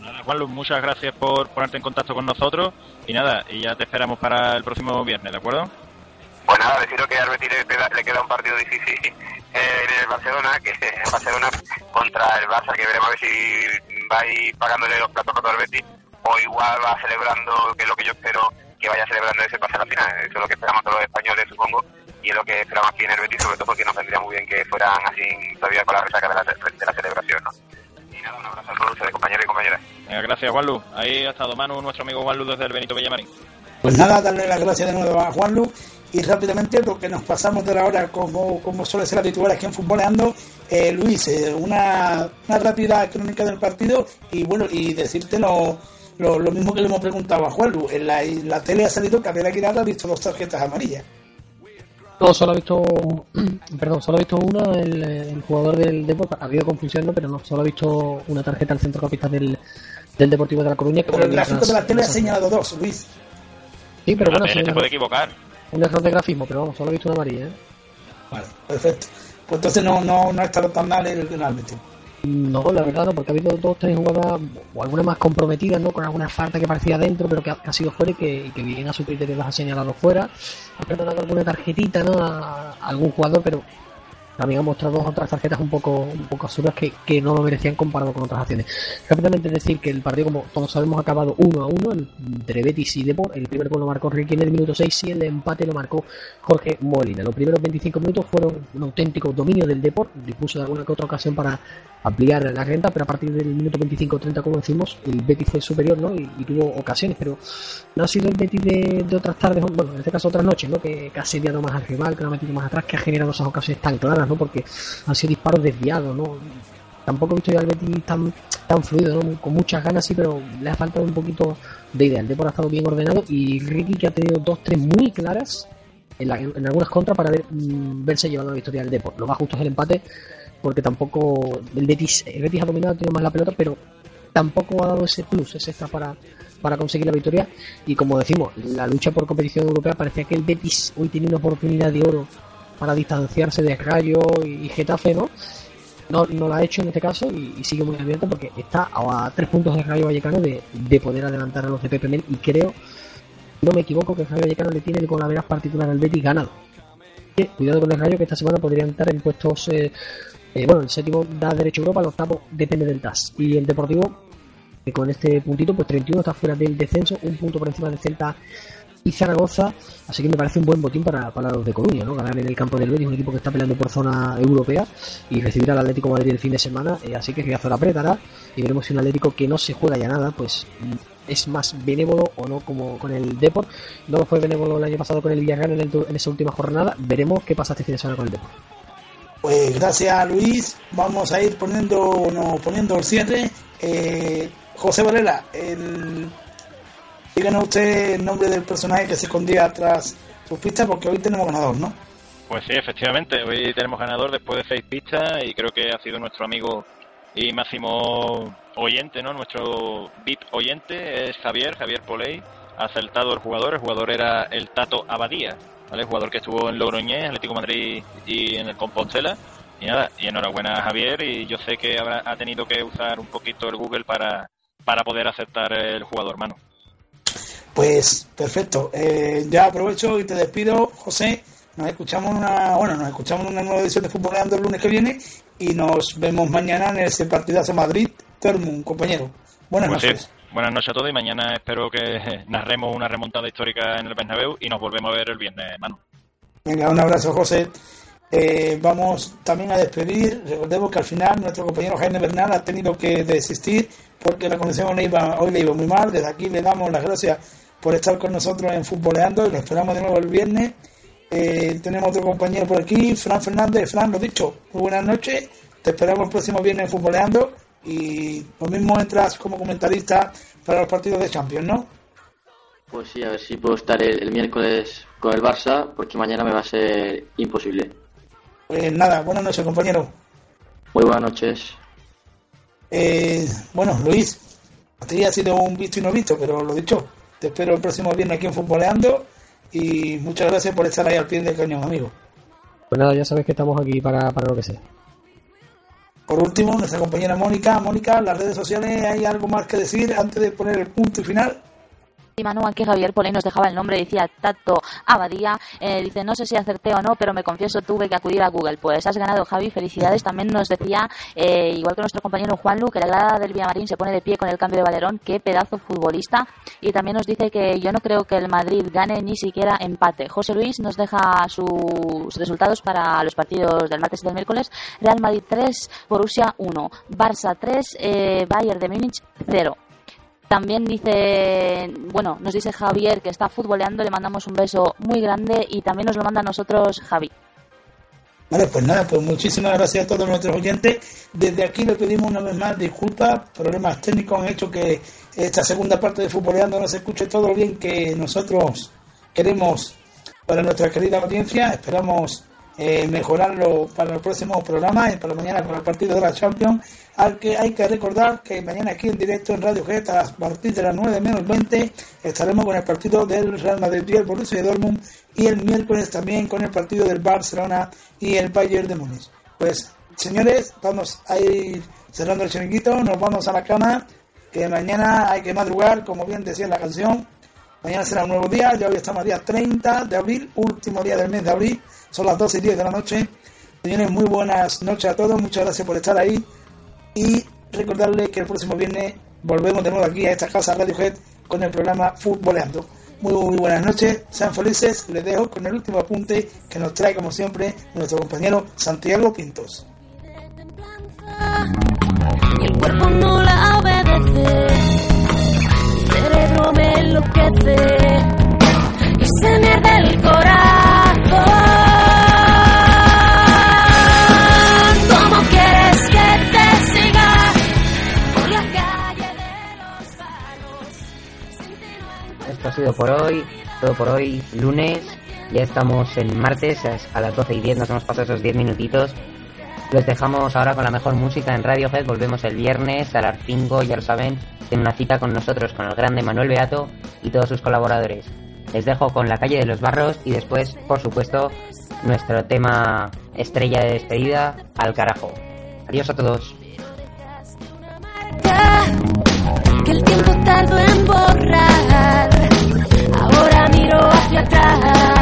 Speaker 7: Nada, Juanlu, muchas gracias por ponerte en contacto con nosotros y nada, y ya te esperamos para el próximo viernes, ¿de acuerdo?
Speaker 18: Pues nada, deciros que al Betis le queda, le queda un partido difícil eh, en el Barcelona, que es el Barcelona contra el Barça, que veremos a ver si va a ir pagándole los platos rotos al Betis, o igual va celebrando, que es lo que yo espero, que vaya celebrando ese pase a la final. Eso es lo que esperamos todos los españoles, supongo, y es lo que esperamos aquí en el Betis, sobre todo porque nos vendría muy bien que fueran así todavía con la resaca de la, de la celebración, ¿no? Y nada, un abrazo a todos ustedes, compañeros y compañeras.
Speaker 7: Gracias, Juanlu. Ahí ha estado Manu, nuestro amigo Juanlu desde el Benito Villamarín.
Speaker 1: Pues nada, darle las gracias de nuevo a Juanlu y rápidamente, porque nos pasamos de la hora como, como suele ser habitual aquí en Futboleando, eh, Luis, eh, una, una rápida crónica del partido y bueno, y decirte lo, lo, lo mismo que le hemos preguntado a Juanlu. En la, en la tele ha salido que Abel Aguilar ha visto dos tarjetas amarillas.
Speaker 17: No, solo ha visto, perdón, solo ha visto una, el, el jugador del Deportivo, ha habido confusión, ¿no? pero no, solo ha visto una tarjeta al centrocampista del, del Deportivo de La Coruña. que
Speaker 1: Pero el gráfico de la tele ha señalado dos, Luis.
Speaker 17: Sí, pero
Speaker 7: La
Speaker 17: bueno, sí,
Speaker 7: se puede equivocar.
Speaker 17: un error de grafismo, pero vamos, solo ha visto una amarilla, ¿eh?
Speaker 1: Vale, perfecto. Pues entonces no, no, no ha estado tan mal el, el árbitro.
Speaker 17: No, la verdad porque ha habido dos tres jugadas, o alguna más comprometida, ¿no? Con alguna falta que parecía dentro, pero que ha, sido fuera y que, y que bien a su criterio las ha señalado fuera. Ha perdonado alguna tarjetita, ¿no? A, algún jugador, pero también ha mostrado otras tarjetas un poco un poco absurdas que, que no lo merecían comparado con otras acciones. Rápidamente decir que el partido, como todos sabemos, ha acabado 1 a 1 entre Betis y Depor. El primer gol lo marcó Ricky en el minuto 6 y el empate lo marcó Jorge Molina. Los primeros 25 minutos fueron un auténtico dominio del Depor, dispuso de alguna que otra ocasión para ampliar la renta, pero a partir del minuto 25-30, como decimos, el Betis fue superior ¿no? y, tuvo ocasiones, pero no ha sido el Betis de, otras tardes, bueno, en este caso otras noches, ¿no? que, que ha asediado más al rival, que lo ha metido más atrás, que ha generado esas ocasiones tan claras, ¿no? porque han sido disparos desviados. ¿no? Tampoco he visto yo al Betis tan, tan fluido, ¿no? con muchas ganas, sí, pero le ha faltado un poquito de idea. El ha estado bien ordenado y Ricky que ha tenido dos, tres muy claras en, la- en algunas contras para ver, mm, verse llevado a la victoria del Depor. Lo más justo es el empate, porque tampoco el Betis, el Betis ha dominado, tenido más la pelota, pero tampoco ha dado ese plus, ese extra para, para conseguir la victoria. Y como decimos, la lucha por competición europea parecía que el Betis hoy tenía una oportunidad de oro para distanciarse de Rayo y Getafe, ¿no? No, no lo ha hecho en este caso y, sigue muy abierto porque está a, tres puntos de Rayo Vallecano de, de poder adelantar a los de Pepe Mel y creo, no me equivoco, que Rayo Vallecano le tiene el golaveras particular al Betis ganado. Cuidado con el Rayo que esta semana podrían estar en puestos eh, eh, bueno, el séptimo da derecho a Europa, el octavo depende del TAS. Y el Deportivo, que con este puntito, pues 31 está fuera del descenso, un punto por encima del Celta y Zaragoza. Así que me parece un buen botín para, para los de Coruña, ¿no? Ganar en el campo del Betis, un equipo que está peleando por zona europea y recibir al Atlético de Madrid el fin de semana. eh, así que Riazor apretará y veremos si un Atlético que no se juega ya nada, pues mm, es más benévolo o no como con el Deport. No fue benévolo el año pasado con el Villarreal en esa última jornada. Veremos qué pasa este fin de semana con el Deport.
Speaker 1: Pues gracias Luis, vamos a ir poniendo, no, poniendo el cierre. Eh, José Varela, el... díganos usted el nombre del personaje que se escondía tras sus pistas porque hoy tenemos ganador, ¿no?
Speaker 7: Pues sí, efectivamente, hoy tenemos ganador después de seis pistas y creo que ha sido nuestro amigo y máximo oyente, ¿no? Nuestro VIP oyente es Javier, Javier Poley, ha acertado el jugador, el jugador era el Tato Abadía, ¿vale? Jugador que estuvo en Logroñés, Atlético de Madrid y en el Compostela. Y nada, y enhorabuena a Javier y yo sé que habrá, ha tenido que usar un poquito el Google para, para poder aceptar el jugador, mano.
Speaker 1: Pues perfecto, Eh, ya aprovecho y te despido, José. Nos escuchamos una, bueno, nos escuchamos una nueva edición de Fútbol el lunes que viene y nos vemos mañana en ese partidazo Madrid Dortmund, compañero. Buenas
Speaker 7: Pues sí,
Speaker 1: noches.
Speaker 7: Buenas noches a todos y mañana espero que narremos una remontada histórica en el Bernabéu y nos volvemos a ver el viernes, mano.
Speaker 1: Venga, un abrazo, José. Eh, vamos también a despedir. Recordemos que al final nuestro compañero Jaime Bernal ha tenido que desistir porque la conexión hoy le iba muy mal. Desde aquí le damos las gracias por estar con nosotros en Futboleando y lo esperamos de nuevo el viernes. Eh, tenemos otro compañero por aquí, Fran Fernández. Fran, lo dicho, muy buenas noches. Te esperamos el próximo viernes en Futboleando y lo mismo entras como comentarista para los partidos de Champions, ¿no?
Speaker 10: Pues sí, a ver si puedo estar el, el miércoles con el Barça, porque mañana me va a ser imposible.
Speaker 1: Pues nada, buenas noches, compañero.
Speaker 10: Muy buenas noches.
Speaker 1: Eh, bueno, Luis, a ti ha sido un visto y no visto, pero lo dicho, te espero el próximo viernes aquí en Futboleando y muchas gracias por estar ahí al pie del cañón, amigo.
Speaker 17: Pues nada, ya sabes que estamos aquí para, para lo que sea.
Speaker 1: Por último, nuestra compañera Mónica. Mónica, las redes sociales, ¿hay algo más que decir antes de poner el punto y final?
Speaker 9: Manu, aquí Javier Poley nos dejaba el nombre, decía Tato Abadía. Eh, dice, no sé si acerté o no, pero me confieso, tuve que acudir a Google. Pues has ganado, Javi, felicidades. También nos decía, eh, igual que nuestro compañero Juanlu, que la grada del Villamarín se pone de pie con el cambio de Valerón. Qué pedazo futbolista. Y también nos dice que yo no creo que el Madrid gane ni siquiera empate. José Luis nos deja sus resultados para los partidos del martes y del miércoles. Real Madrid 3, Borussia 1. Barça 3, eh, Bayern de Múnich 0. También dice, bueno, nos dice Javier que está futboleando, le mandamos un beso muy grande y también nos lo manda a nosotros Javi.
Speaker 1: Vale, pues nada, pues muchísimas gracias a todos nuestros oyentes. Desde aquí le pedimos una vez más disculpas, problemas técnicos han hecho que esta segunda parte de Futboleando no se escuche todo lo bien que nosotros queremos para nuestra querida audiencia. Esperamos eh, mejorarlo para el próximo programa y para mañana con el partido de la Champions. Al que hay que recordar que mañana aquí en directo en Radio Jet a partir de las 9 menos 20 estaremos con el partido del Real Madrid y el Borussia Dortmund y el miércoles también con el partido del Barcelona y el Bayern de Múnich. Pues señores, vamos a ir cerrando el chiringuito, nos vamos a la cama, que mañana hay que madrugar, como bien decía la canción. Mañana será un nuevo día, ya hoy estamos a día 30 de abril, último día del mes de abril, son las 12 y 10 de la noche. Señores, muy buenas noches a todos, muchas gracias por estar ahí y recordarles que el próximo viernes volvemos de nuevo aquí a esta casa Radio Head con el programa Futboleando. Muy, buenas noches, sean felices, les dejo con el último apunte que nos trae como siempre nuestro compañero Santiago Pintos.
Speaker 15: el cuerpo no la obedece. Me enloquece y se el corazón.
Speaker 8: Esto ha sido por hoy, todo por hoy, lunes. Ya estamos en martes, es a las 12 y 10 nos hemos pasado esos 10 minutitos. Los dejamos ahora con la mejor música en Radiohead. Volvemos el viernes a las 5, ya lo saben. Tienen una cita con nosotros, con el grande Manuel Beato y todos sus colaboradores. Les dejo con la calle de los barros y después, por supuesto, nuestro tema estrella de despedida, al carajo. Adiós a todos
Speaker 15: que el tiempo tardó en borrar. Ahora miro hacia atrás.